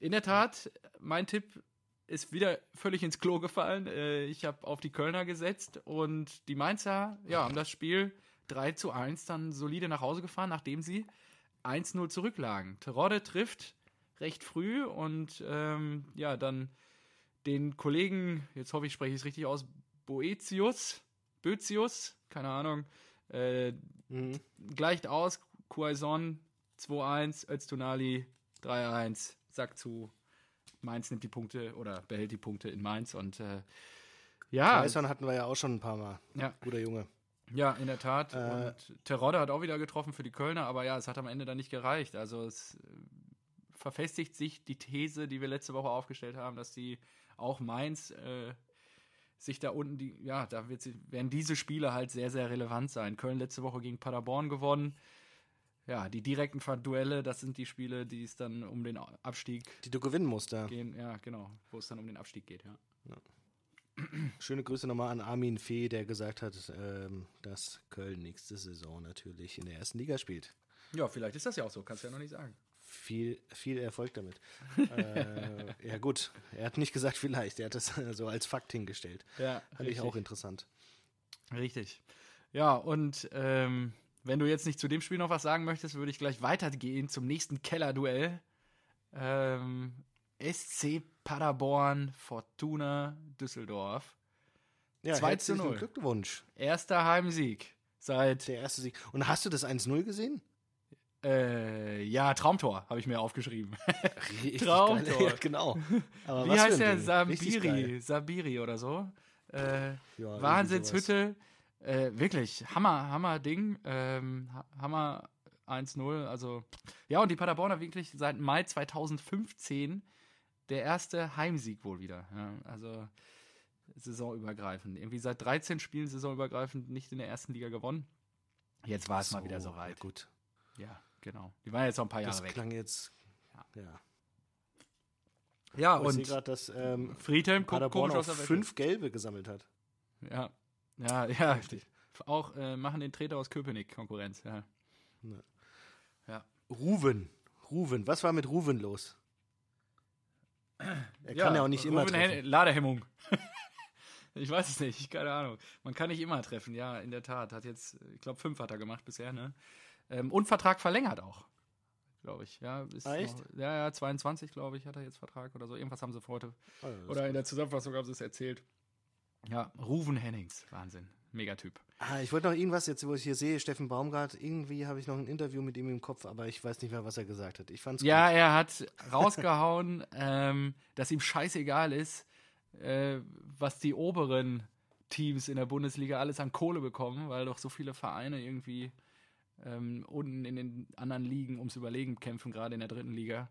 In der Tat, mein Tipp ist wieder völlig ins Klo gefallen. Äh, Ich habe auf die Kölner gesetzt und die Mainzer, ja, haben das Spiel 3 zu 1 dann solide nach Hause gefahren, nachdem sie 1-0 zurücklagen. Terodde trifft recht früh und ähm, ja, dann den Kollegen, jetzt hoffe ich, spreche ich es richtig aus, Boetius, Bötius, keine Ahnung, äh, Mhm. gleicht aus, Quaison 2-1, Öztunali 3-1, Sack zu. Mainz nimmt die Punkte oder behält die Punkte in Mainz und äh, ja, Tyson hatten wir ja auch schon ein paar Mal. ja, Guter Junge. Ja, in der Tat. Äh, und Terodde hat auch wieder getroffen für die Kölner, aber ja, es hat am Ende dann nicht gereicht. Also es äh, verfestigt sich die These, die wir letzte Woche aufgestellt haben, dass die auch Mainz äh, sich da unten, die, ja, da wird sie, werden diese Spiele halt sehr, sehr relevant sein. Köln letzte Woche gegen Paderborn gewonnen. ja, die direkten Duelle, das sind die Spiele, die es dann um den Abstieg Die du gewinnen musst da. gehen. Ja, genau, wo es dann um den Abstieg geht, ja. Schöne Grüße nochmal an Armin Fee, der gesagt hat, ähm, dass Köln nächste Saison natürlich in der ersten Liga spielt. Ja, vielleicht ist das ja auch so, kannst du ja noch nicht sagen. Viel, viel Erfolg damit. äh, ja, gut. Er hat nicht gesagt, vielleicht. Er hat das so als Fakt hingestellt. Ja, Fand ich auch interessant. Richtig. Ja, und ähm, wenn du jetzt nicht zu dem Spiel noch was sagen möchtest, würde ich gleich weitergehen zum nächsten Kellerduell. Ähm, SC Paderborn, Fortuna Düsseldorf. Ja, 2 zu herzlichen 0. Glückwunsch. Erster Heimsieg seit, Der erste Sieg. Und hast du das 1-0 gesehen? äh, ja, Traumtor, habe ich mir aufgeschrieben. Richtig Traumtor. geil. Ja, genau. Aber Wie heißt der? Sabiri. Sabiri oder so. Äh, Ja, Wahnsinnshütte. Äh, wirklich, Hammer, Hammer Ding. Ähm, Ha- Hammer 1-0. Also, ja, und die Paderborner wirklich seit Mai 2015 der erste Heimsieg wohl wieder. Ja, also saisonübergreifend. Irgendwie seit 13 Spielen saisonübergreifend nicht in der ersten Liga gewonnen. Jetzt war es mal wieder So, soweit. Ja, gut. Ja, genau. Die waren jetzt noch ein paar Jahre Das weg. klang jetzt. Ja. Ja, Und ich sehe und gerade, dass ähm, Friedhelm Paderborn auch fünf Gelbe gesammelt hat. Ja, ja, ja. richtig. Auch äh, machen den Treter aus Köpenick Konkurrenz. Ja. Ne. Ja. Ruven. Ruven. Was war mit Ruven los? Er kann ja auch nicht immer treffen. Ladehemmung. ich weiß es nicht, keine Ahnung. Man kann nicht immer treffen, ja, in der Tat. Hat jetzt, ich glaube, fünf hat er gemacht bisher, ne? Ähm, und Vertrag verlängert auch, glaube ich. Ja, ist Ah, echt? Noch, ja, ja, 22, glaube ich, hat er jetzt Vertrag oder so. Irgendwas haben sie vor heute. Oh, das Oder in der Zusammenfassung haben sie es erzählt. Ja, Ruven Hennings, Wahnsinn. Megatyp. Ah, ich wollte noch irgendwas, jetzt wo ich hier sehe, Steffen Baumgart, irgendwie habe ich noch ein Interview mit ihm im Kopf, aber ich weiß nicht mehr, was er gesagt hat. Ich fand's Ja, gut. er hat rausgehauen, ähm, dass ihm scheißegal ist, äh, was die oberen Teams in der Bundesliga alles an Kohle bekommen, weil doch so viele Vereine irgendwie ähm, unten in den anderen Ligen ums Überlegen kämpfen, gerade in der dritten Liga.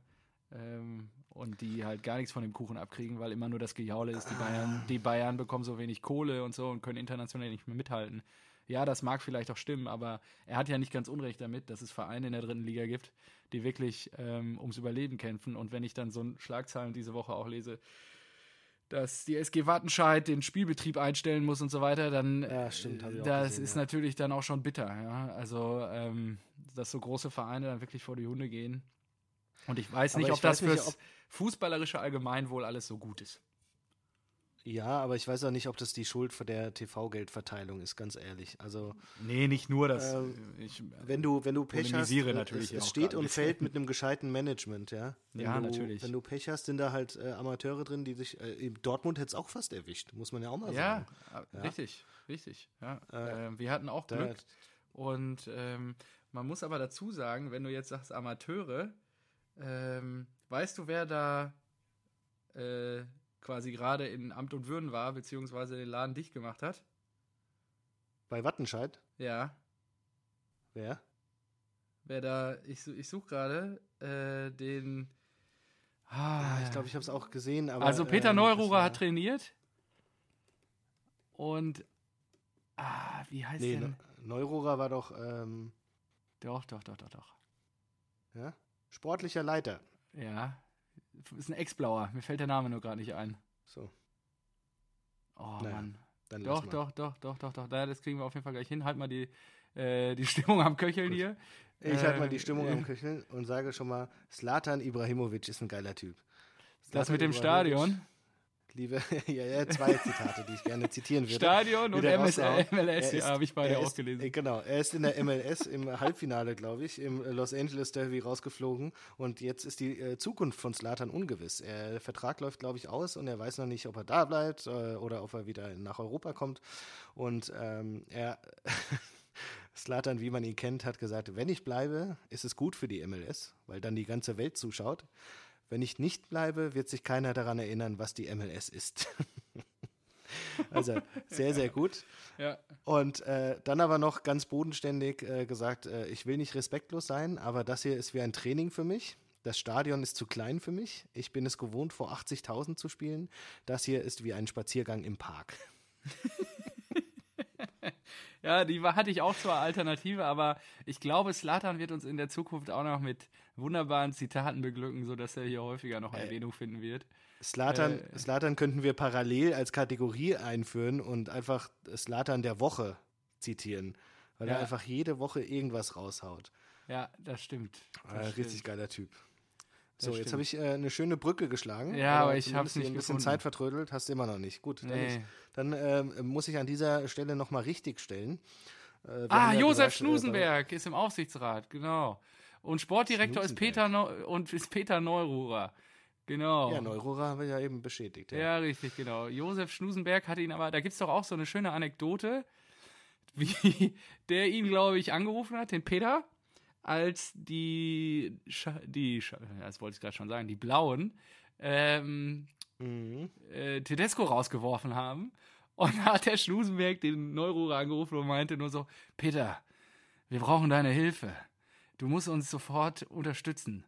Ähm, und die halt gar nichts von dem Kuchen abkriegen, weil immer nur das Gejaule ist. Die Bayern, die Bayern bekommen so wenig Kohle und so und können international nicht mehr mithalten. Ja, das mag vielleicht auch stimmen, aber er hat ja nicht ganz Unrecht damit, dass es Vereine in der dritten Liga gibt, die wirklich ähm, ums Überleben kämpfen. Und wenn ich dann so ein Schlagzeilen diese Woche auch lese, dass die SG Wattenscheid den Spielbetrieb einstellen muss und so weiter, dann Ja, stimmt, auch das gesehen, ist ja. natürlich dann auch schon bitter. Ja? Also, ähm, dass so große Vereine dann wirklich vor die Hunde gehen. Und ich weiß nicht, ich ob das weiß nicht, fürs ob- fußballerische Allgemeinwohl alles so gut ist. Ja, aber ich weiß auch nicht, ob das die Schuld von der TV-Geldverteilung ist, ganz ehrlich. Also, Nee, nicht nur das. Ähm, ich, wenn du, wenn du Pech hast, äh, natürlich es, es steht und fällt mit einem gescheiten Management, ja. Wenn Ja, du, natürlich. Wenn du Pech hast, sind da halt äh, Amateure drin, die sich, äh, Dortmund hätte es auch fast erwischt, muss man ja auch mal ja, sagen. äh, richtig, richtig. Ja. Äh, ähm, wir hatten auch Da, Glück. Und ähm, man muss aber dazu sagen, wenn du jetzt sagst Amateure, ähm, weißt du, wer da äh, quasi gerade in Amt und Würden war, beziehungsweise den Laden dicht gemacht hat? bei Wattenscheid, Ja, wer? wer da, ich, ich suche gerade äh, den. Ah, Ah, ich glaube, ich habe es auch gesehen, aber. also Peter ähm, Neururer hat trainiert. Und. Ah, wie heißt Nee, der? Ne- Neururer war doch, ähm, Doch, doch, doch, doch, doch. ja, sportlicher Leiter. Ja. Ist ein Ex-Blauer. Mir fällt der Name nur gerade nicht ein. So, Oh Naja, Mann. dann Doch, doch, doch, doch, doch, doch. Na, das kriegen wir auf jeden Fall gleich hin. Halt mal die, äh, die Stimmung am Köcheln Gut. hier. Ich halte mal die Äh, Stimmung äh, am Köcheln und sage schon mal, Slatan Ibrahimovic ist ein geiler Typ. Das Zlatan mit dem Stadion. Liebe, ja, ja, zwei Zitate, die ich gerne zitieren würde. Stadion und MS. MLS, Er ja, ist- habe ich beide auch gelesen. äh, Genau, er ist in der MLS im Halbfinale, glaube ich, im Los Angeles Derby rausgeflogen und jetzt ist die äh, Zukunft von Slatan ungewiss. Er, der Vertrag läuft, glaube ich, aus und er weiß noch nicht, ob er da bleibt äh, oder ob er wieder nach Europa kommt. Und ähm, er, Slatan, wie man ihn kennt, hat gesagt, wenn ich bleibe, ist es gut für die MLS, weil dann die ganze Welt zuschaut. Wenn ich nicht bleibe, wird sich keiner daran erinnern, was die MLS ist. also sehr, sehr gut. Ja. Und äh, dann aber noch ganz bodenständig äh, gesagt, äh, ich will nicht respektlos sein, aber das hier ist wie ein Training für mich. Das Stadion ist zu klein für mich. Ich bin es gewohnt, vor 80.000 zu spielen. Das hier ist wie ein Spaziergang im Park. Ja, die war, hatte ich auch zur Alternative, aber ich glaube, Slatan wird uns in der Zukunft auch noch mit wunderbaren Zitaten beglücken, sodass er hier häufiger noch Äh, Erwähnung finden wird. Slatan, Äh. Slatan könnten wir parallel als Kategorie einführen und einfach Slatan der Woche zitieren, weil Ja. er einfach jede Woche irgendwas raushaut. Ja, das stimmt. Das Äh, stimmt. richtig geiler Typ. Das So, jetzt habe ich äh, eine schöne Brücke geschlagen. Ja, aber ich hab's nicht ein bisschen gefunden. Zeit vertrödelt, hast du immer noch nicht. Gut, dann, Nee. ist, dann ähm, muss ich an dieser Stelle nochmal richtig stellen. Äh, Ah, ja Josef gesagt, äh, Schnusenberg ist im Aufsichtsrat, genau. Und Sportdirektor ist Peter, Neu und ist Peter Neururer. Genau. Ja, Neurora haben wir ja eben bestätigt. Ja. Ja, richtig, genau. Josef Schnusenberg hat ihn aber, da gibt es doch auch so eine schöne Anekdote, wie der ihn, glaube ich, angerufen hat, den Peter, als die, Scha die Scha das wollte ich gerade schon sagen, die Blauen, ähm, Mhm. äh, Tedesco rausgeworfen haben. Und da hat der Schnusenberg den Neururer angerufen und meinte nur so, Peter, wir brauchen deine Hilfe. Du musst uns sofort unterstützen.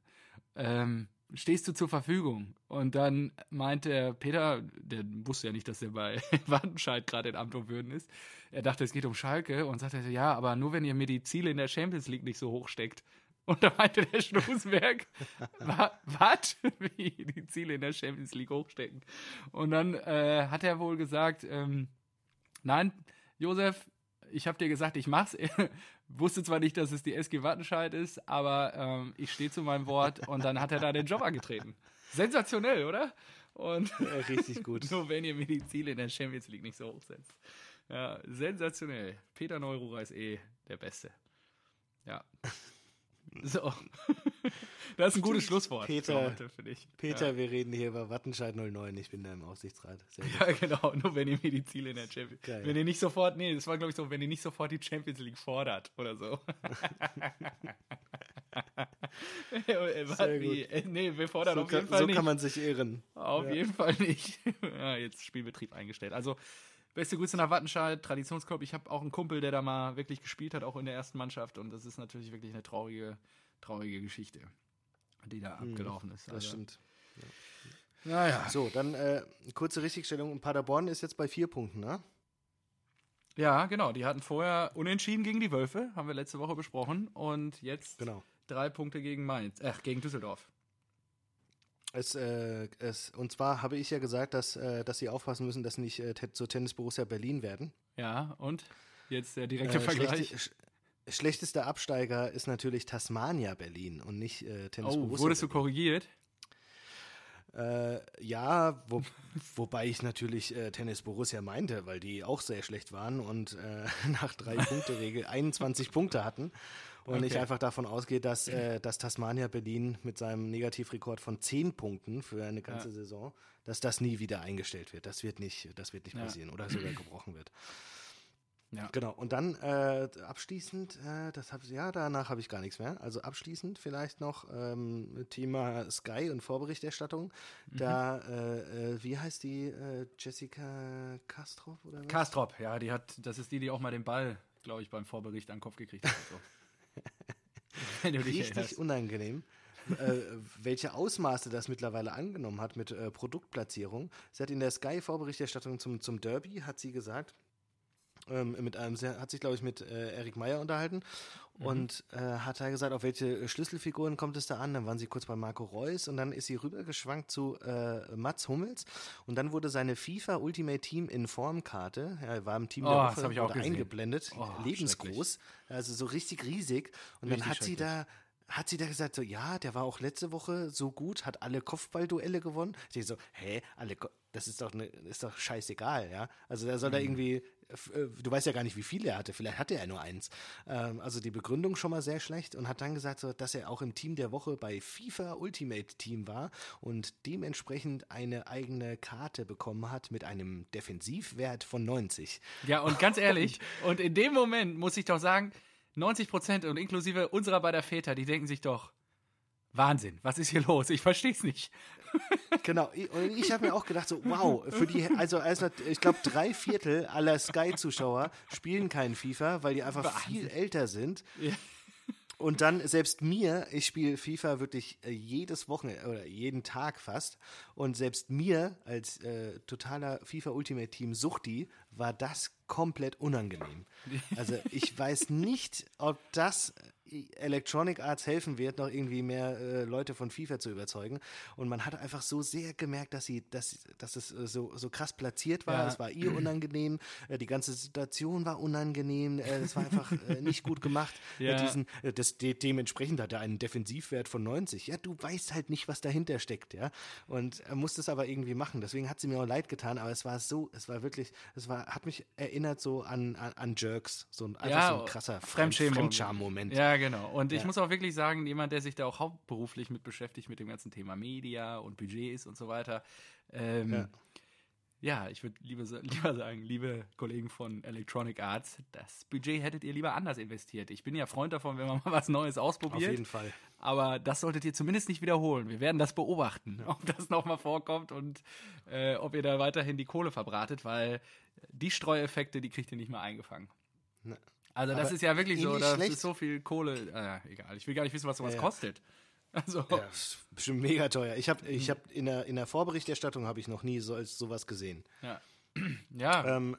Ähm, stehst du zur Verfügung? Und dann meinte Peter, der wusste ja nicht, dass er bei Wattenscheid gerade in Amt und Würden ist. Er dachte, es geht um Schalke und sagte, ja, aber nur wenn ihr mir die Ziele in der Champions League nicht so hoch steckt. Und da meinte der Schnusenberg, was? Wie die Ziele in der Champions League hochstecken. Und dann äh, hat er wohl gesagt, ähm, nein, Josef, ich habe dir gesagt, ich mach's. Wusste zwar nicht, dass es die SG Wattenscheid ist, aber ähm, ich stehe zu meinem Wort und dann hat er da den Job angetreten. Sensationell, oder? Und richtig gut. nur wenn ihr mir die Ziele in der Champions League nicht so hochsetzt. Ja, sensationell. Peter Neururer ist eh der Beste. Ja. So. Das ist ein gutes Schlusswort Peter-. Peter, wir reden hier über Wattenscheid 09. Ich bin da im Aufsichtsrat. Ja, genau. Nur wenn ihr mir die Ziele in der Champions Geil. Wenn ihr nicht sofort, nee, das war, glaube ich, so, wenn ihr nicht sofort die Champions League fordert oder so. Äh, Sehr gut. Äh, Nee, wir fordern So, auf jeden kann, Fall so nicht. kann man sich irren. Auf Ja. jeden Fall nicht. ja, jetzt Spielbetrieb eingestellt. Also, beste Grüße nach Wattenscheid, Traditionsclub. Ich habe auch einen Kumpel, der da mal wirklich gespielt hat, auch in der ersten Mannschaft. Und das ist natürlich wirklich eine traurige, traurige Geschichte, die da abgelaufen ist. Mhm. Also, Das stimmt. Naja. So, dann äh, kurze Richtigstellung. Paderborn ist jetzt bei vier Punkten, ne? Ja, genau. Die hatten vorher unentschieden gegen die Wölfe, haben wir letzte Woche besprochen. Und jetzt Genau. drei Punkte gegen Mainz, äh, gegen Düsseldorf. Es, äh, es, und zwar habe ich ja gesagt, dass, äh, dass sie aufpassen müssen, dass sie nicht äh, te- zur Tennis Borussia Berlin werden. Ja, und jetzt der direkte Äh, Vergleich. schlechte, sch schlechtester Absteiger ist natürlich Tasmania Berlin und nicht äh, Tennis Oh, Borussia. wurdest du korrigiert? Äh, ja, wo, wobei ich natürlich Tennis Borussia meinte, weil die auch sehr schlecht waren und nach drei Punkte Regel 21 Punkte hatten. Und ich Okay. einfach davon ausgehe, dass, äh, dass Tasmania Berlin mit seinem Negativrekord von 10 Punkten für eine ganze Saison, dass das nie wieder eingestellt wird. Das wird nicht, das wird nicht Ja. passieren oder sogar gebrochen wird. Ja. Genau. Und dann äh, abschließend, äh, das hab, ja, danach habe ich gar nichts mehr. Also abschließend vielleicht noch ähm, Thema Sky und Vorberichterstattung. Mhm. Da, äh, äh, wie heißt die äh, Jessica Kastrop oder was? Kastrop, ja, die hat, das ist die, die auch mal den Ball, glaube ich, beim Vorbericht an den Kopf gekriegt hat. So. Richtig erinnerst. unangenehm. äh, welche Ausmaße das mittlerweile angenommen hat mit äh, Produktplatzierung. Sie hat in der Sky-Vorberichterstattung zum, zum Derby, hat sie gesagt, ähm, mit einem, sie hat sich, glaube ich, mit äh, Erik Meyer unterhalten und äh, hat da gesagt, auf welche Schlüsselfiguren kommt es da an. Dann waren sie kurz bei Marco Reus und dann ist sie rübergeschwankt zu äh, Mats Hummels und dann wurde seine FIFA Ultimate Team in Formkarte, ja, er war im Team Oh, der das Woche, hab ich auch eingeblendet, Oh, lebensgroß, also so richtig riesig und dann Richtig hat sie da hat sie da gesagt, so, ja, der war auch letzte Woche so gut, hat alle Kopfballduelle gewonnen. Ich denke so, hä, alle, Ko das ist doch, ne, ist doch scheißegal, ja. Also der soll Mhm. da irgendwie, du weißt ja gar nicht, wie viele er hatte, vielleicht hatte er nur eins. Ähm, also die Begründung schon mal sehr schlecht und hat dann gesagt, dass er auch im Team der Woche bei FIFA Ultimate Team war und dementsprechend eine eigene Karte bekommen hat mit einem Defensivwert von 90. Ja, und ganz ehrlich, und in dem Moment muss ich doch sagen, 90 Prozent und inklusive unserer beider Väter, die denken sich doch, Wahnsinn, was ist hier los? Ich verstehe es nicht. Genau, und ich habe mir auch gedacht, so, wow, für die, also, also ich glaube, drei Viertel aller Sky-Zuschauer spielen keinen FIFA, weil die einfach viel älter sind. Und dann selbst mir, ich spiele FIFA wirklich äh, jedes Wochenende oder jeden Tag fast. Und selbst mir als äh, totaler FIFA Ultimate Team Suchti war das komplett unangenehm. Also ich weiß nicht, ob das Electronic Arts helfen wird, noch irgendwie mehr äh, Leute von FIFA zu überzeugen. Und man hat einfach so sehr gemerkt, dass sie, dass, dass es äh, so, so krass platziert war. Ja. Es war ihr unangenehm, äh, die ganze Situation war unangenehm, äh, es war einfach äh, nicht gut gemacht. Ja. Mit diesen, äh, das, de, dementsprechend hat er einen Defensivwert von 90. Ja, du weißt halt nicht, was dahinter steckt, ja. Und er musste es aber irgendwie machen. Deswegen hat sie mir auch leid getan, aber es war so, es war wirklich, es war, hat mich erinnert so an, an, an Jerks. So ein, einfach Ja, so ein krasser Fremdscham-Moment. Ja, genau. Und ich Ja. muss auch wirklich sagen, jemand, der sich da auch hauptberuflich mit beschäftigt, mit dem ganzen Thema Media und Budgets und so weiter. Ähm, ja. Ja. ich würde lieber, lieber sagen, liebe Kollegen von Electronic Arts, das Budget hättet ihr lieber anders investiert. Ich bin ja Freund davon, wenn man mal was Neues Auf ausprobiert. jeden Fall. Aber das solltet ihr zumindest nicht wiederholen. Wir werden das beobachten, ob das nochmal vorkommt und äh, ob ihr da weiterhin die Kohle verbratet, weil die Streueffekte, die kriegt ihr nicht mehr eingefangen. Ne. Also das Aber ist ja wirklich so, das schlecht- ist so viel Kohle. Äh, egal, ich will gar nicht wissen, was sowas Ja. kostet. Also, Ja, das ist bestimmt mega teuer. Ich habe ich hab in, der, in der Vorberichterstattung habe ich noch nie so, sowas gesehen. ja. ja. Ähm,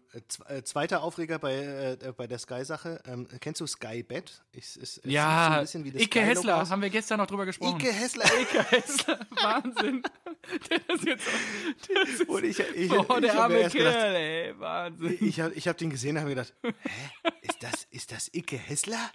äh, zweiter Aufreger bei, äh, bei der Sky-Sache. Ähm, kennst du Skybet? Ich, es, es sieht so ja, ein bisschen wie das Sky-Logo Hessler, haben wir gestern noch drüber gesprochen. Icke Hessler. Icke Hessler, Wahnsinn. Der ist jetzt der ist Und ich, ich, ich der hab mir arme erst gedacht, Kerl, ey, Wahnsinn. ich habe ich hab den gesehen und habe mir gedacht, hä, ist das, ist das Icke Hessler?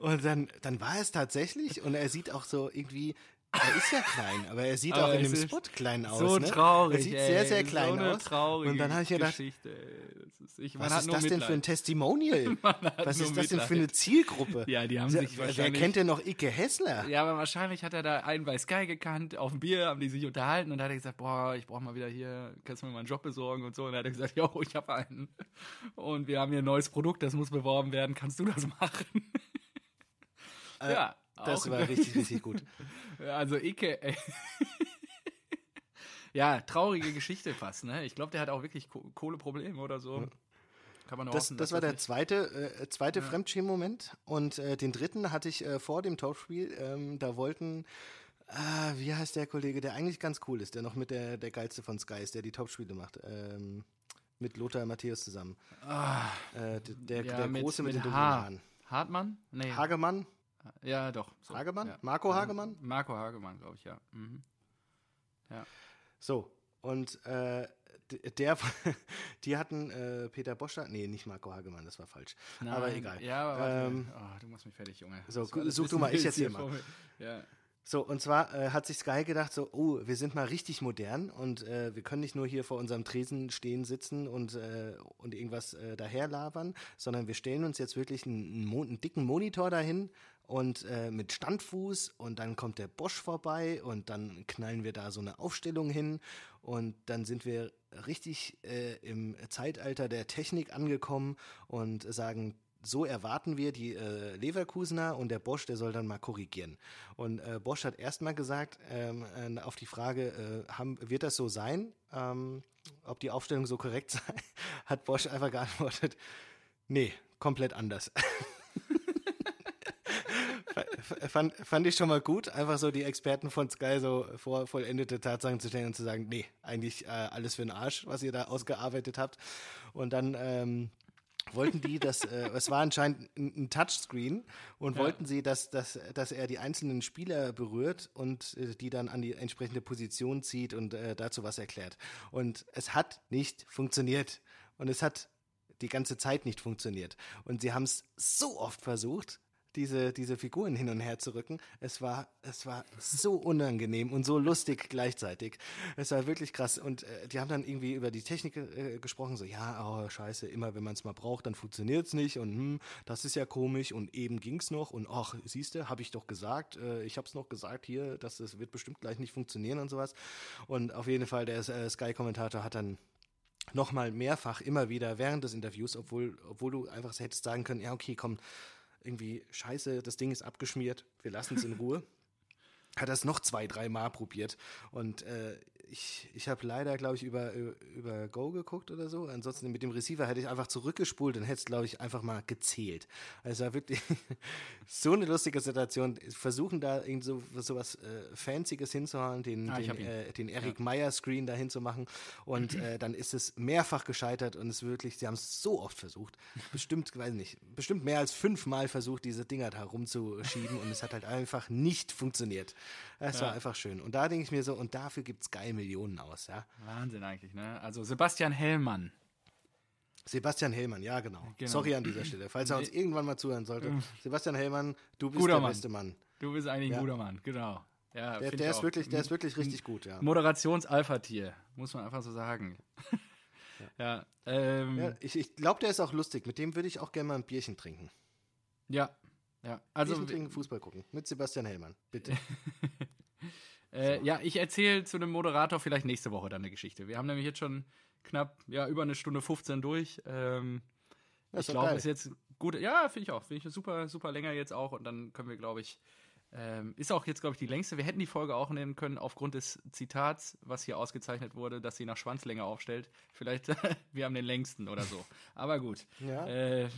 Und dann, dann war es tatsächlich und er sieht auch so irgendwie, er ist ja klein, aber er sieht Aber auch in dem Spot klein aus. so ne? traurig, Er sieht ey, sehr, sehr klein so aus. traurige und dann habe ich gedacht, Geschichte, ist, ich, was ist das denn für ein Mitleid. Testimonial? Was ist das denn für eine Mitleid. Zielgruppe? Ja, die haben Wer- sich Wer wahrscheinlich- kennt denn noch Icke Hessler? Ja, aber wahrscheinlich hat er da einen bei Sky gekannt, auf dem Bier haben die sich unterhalten und da hat er gesagt, boah, ich brauche mal wieder hier, kannst du mir mal einen Job besorgen und so. Und dann hat er gesagt, jo, ich habe einen. Und wir haben hier ein neues Produkt, das muss beworben werden, kannst du das machen? ja. Das auch- war richtig, richtig gut. Ja, Also Icke, ey. ja, traurige Geschichte fast, ne? Ich glaube, der hat auch wirklich Ko Kohleprobleme oder so. Kann man Das, hoffen, das war der zweite, äh, zweite Fremdschämen-Moment. Und äh, den dritten hatte ich äh, vor dem Tauschspiel. Ähm, da wollten, ah, wie heißt der Kollege, der eigentlich ganz cool ist, der noch mit der, der geilste von Sky ist, der die Topspiele macht. Ähm, mit Lothar Matthäus zusammen. Äh, d- der, Ah. ja, der mit- Große mit, mit den dunklen. Haaren. Hartmann? Nee. Hagemann? Ja, doch. So. Hagemann? Ja. Marco Hagemann? Marco Hagemann, glaube ich, ja. Mhm. So, und äh, der, die hatten äh, Peter Boscher, nee, nicht Marco Hagemann, das war falsch. aber Nein, egal. Ja, aber warte, Ähm, oh, du machst mich fertig, Junge. so, such du mal, ich erzähl hier mal. Ja. So, und zwar äh, hat sich Sky gedacht, so, oh, wir sind mal richtig modern und äh, wir können nicht nur hier vor unserem Tresen stehen, sitzen und, äh, und irgendwas äh, daherlabern, sondern wir stellen uns jetzt wirklich einen, einen dicken Monitor dahin und äh, mit Standfuß und dann kommt der Bosch vorbei und dann knallen wir da so eine Aufstellung hin und dann sind wir richtig äh, im Zeitalter der Technik angekommen und sagen, so erwarten wir die äh, Leverkusener und der Bosch, der soll dann mal korrigieren. Und äh, Bosch hat erstmal gesagt, ähm, äh, auf die Frage, äh, haben, wird das so sein, ähm, ob die Aufstellung so korrekt sei, hat Bosch einfach geantwortet, nee, komplett anders. fand, fand ich schon mal gut, einfach so die Experten von Sky so vor vollendete Tatsachen zu stellen und zu sagen, nee, eigentlich äh, alles für den Arsch, was ihr da ausgearbeitet habt. Und dann ähm, wollten die, dass äh, es war anscheinend ein, ein Touchscreen und Ja. wollten sie, dass, dass, dass er die einzelnen Spieler berührt und äh, die dann an die entsprechende Position zieht und äh, dazu was erklärt. Und es hat nicht funktioniert. Und es hat die ganze Zeit nicht funktioniert. Und sie haben es so oft versucht, diese, diese Figuren hin und her zu rücken. Es war, es war so unangenehm und so lustig gleichzeitig. Es war wirklich krass. Und äh, die haben dann irgendwie über die Technik äh, gesprochen, so, ja, oh, scheiße, immer wenn man es mal braucht, dann funktioniert es nicht und hm, das ist ja komisch und eben ging es noch und ach, siehst du, habe ich doch gesagt, äh, ich es noch gesagt hier, dass das wird bestimmt gleich nicht funktionieren und sowas. Und auf jeden Fall, der äh, Sky-Kommentator hat dann nochmal mehrfach immer wieder während des Interviews, obwohl, obwohl du einfach hättest sagen können, ja, okay, komm, irgendwie scheiße, das Ding ist abgeschmiert, wir lassen es in Ruhe. Hat das noch zwei, drei Mal probiert. Und äh, ich, ich habe leider, glaube ich, über, über Go geguckt oder so. Ansonsten mit dem Receiver hätte ich einfach zurückgespult und hätte es, glaube ich, einfach mal gezählt. Also war wirklich so eine lustige Situation. Versuchen da irgend so, so was äh, Fancyes hinzuhauen, den, Ah, den, äh, den Eric Meyer Screen da hinzumachen. Und äh, dann ist es mehrfach gescheitert und es wirklich, sie haben es so oft versucht. Bestimmt, weiß nicht, bestimmt mehr als fünfmal versucht, diese Dinger da rumzuschieben und es hat halt einfach nicht funktioniert. Es war einfach schön. Und da denke ich mir so, und dafür gibt es geil Millionen aus, ja. Wahnsinn eigentlich, ne? Also Sebastian Hellmann. Sebastian Hellmann, ja genau. Genau. Sorry an dieser Stelle, falls er uns irgendwann mal zuhören sollte. Sebastian Hellmann, du bist Guter der Mann. beste Mann. Du bist eigentlich ein Ja. guter Mann, genau. Ja, Der, der ist wirklich, der ist wirklich richtig gut, ja. Moderations-Alpha-Tier, muss man einfach so sagen. ja, ähm, ja ja, ich ich glaube, der ist auch lustig. Mit dem würde ich auch gerne mal ein Bierchen trinken. ja. Also, Bierchen trinken, Fußball gucken. Mit Sebastian Hellmann, bitte. äh, ja, ich erzähle zu dem Moderator vielleicht nächste Woche dann eine Geschichte. Wir haben nämlich jetzt schon knapp, ja, über eine Stunde 15 durch. Ähm, ich glaube, geil. ist jetzt gut. Ja, finde ich auch. Finde ich super, super länger jetzt auch. Und dann können wir, glaube ich, ähm, ist auch jetzt, glaube ich, die längste. Wir hätten die Folge auch nehmen können aufgrund des Zitats, was hier ausgezeichnet wurde, dass sie nach Schwanzlänge aufstellt. Vielleicht, wir haben den längsten oder so. Aber gut. Ja. Äh,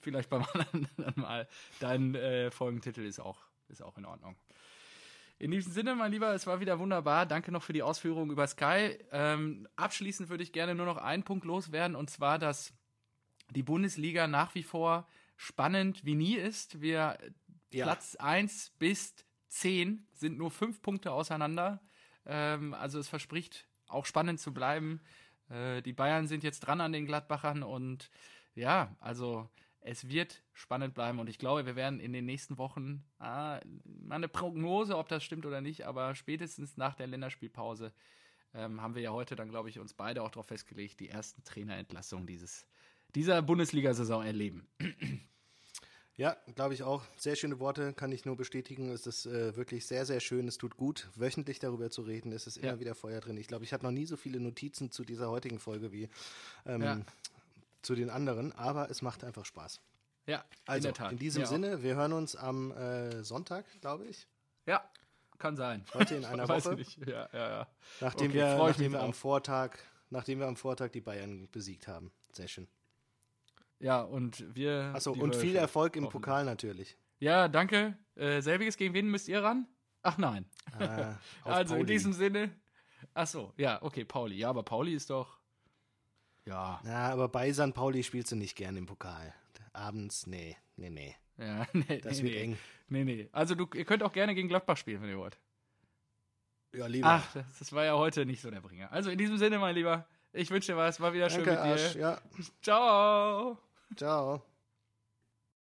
vielleicht beim anderen Mal. Dein äh, Folgentitel ist auch, ist auch in Ordnung. In diesem Sinne, mein Lieber, es war wieder wunderbar. Danke noch für die Ausführungen über Sky. Ähm, abschließend würde ich gerne nur noch einen Punkt loswerden, und zwar, dass die Bundesliga nach wie vor spannend wie nie ist. Wir Ja. Platz 1 bis 10 sind nur fünf Punkte auseinander. Ähm, also es verspricht auch spannend zu bleiben. Äh, die Bayern sind jetzt dran an den Gladbachern und ja, also es wird spannend bleiben und ich glaube, wir werden in den nächsten Wochen ah, mal eine Prognose, ob das stimmt oder nicht, aber spätestens nach der Länderspielpause ähm, haben wir ja heute dann, glaube ich, uns beide auch darauf festgelegt, die ersten Trainerentlassungen dieses, dieser Bundesliga-Saison erleben. Ja, glaube ich auch. Sehr schöne Worte, kann ich nur bestätigen. Es ist äh, wirklich sehr, sehr schön. Es tut gut, wöchentlich darüber zu reden. Es ist immer Ja. wieder Feuer drin. Ich glaube, ich habe noch nie so viele Notizen zu dieser heutigen Folge wie ähm, Ja. zu den anderen, aber es macht einfach Spaß. Ja, Also, in der Tat. in diesem Ja. Sinne, wir hören uns am äh, Sonntag, glaube ich. Ja, kann sein. Heute in einer Weiß Woche. ich nicht. Ja, ja, ja. Nachdem Okay, wir, nachdem wir am. Vortag, nachdem wir am Vortag die Bayern besiegt haben. Sehr schön. Ja, und wir. Achso, und viel. Erfolg im. Pokal natürlich. Ja, danke. Äh, selbiges, gegen wen müsst ihr ran? Ach nein. Auf also in Pauli. diesem Sinne. Achso, ja, okay, Pauli. Ja, aber Pauli ist doch. Ja, Na, aber bei St. Pauli spielst du nicht gern im Pokal. Abends, nee, nee, nee. ja, nee, Das nee, wird nee. eng. Nee, nee. Also du, ihr könnt auch gerne gegen Gladbach spielen, wenn ihr wollt. Ja, lieber. Ach, das, das war ja heute nicht so der Bringer. Also in diesem Sinne, mein Lieber, ich wünsche dir was. War wieder schön Danke, mit dir. Arsch. Ja, Ciao. Ciao.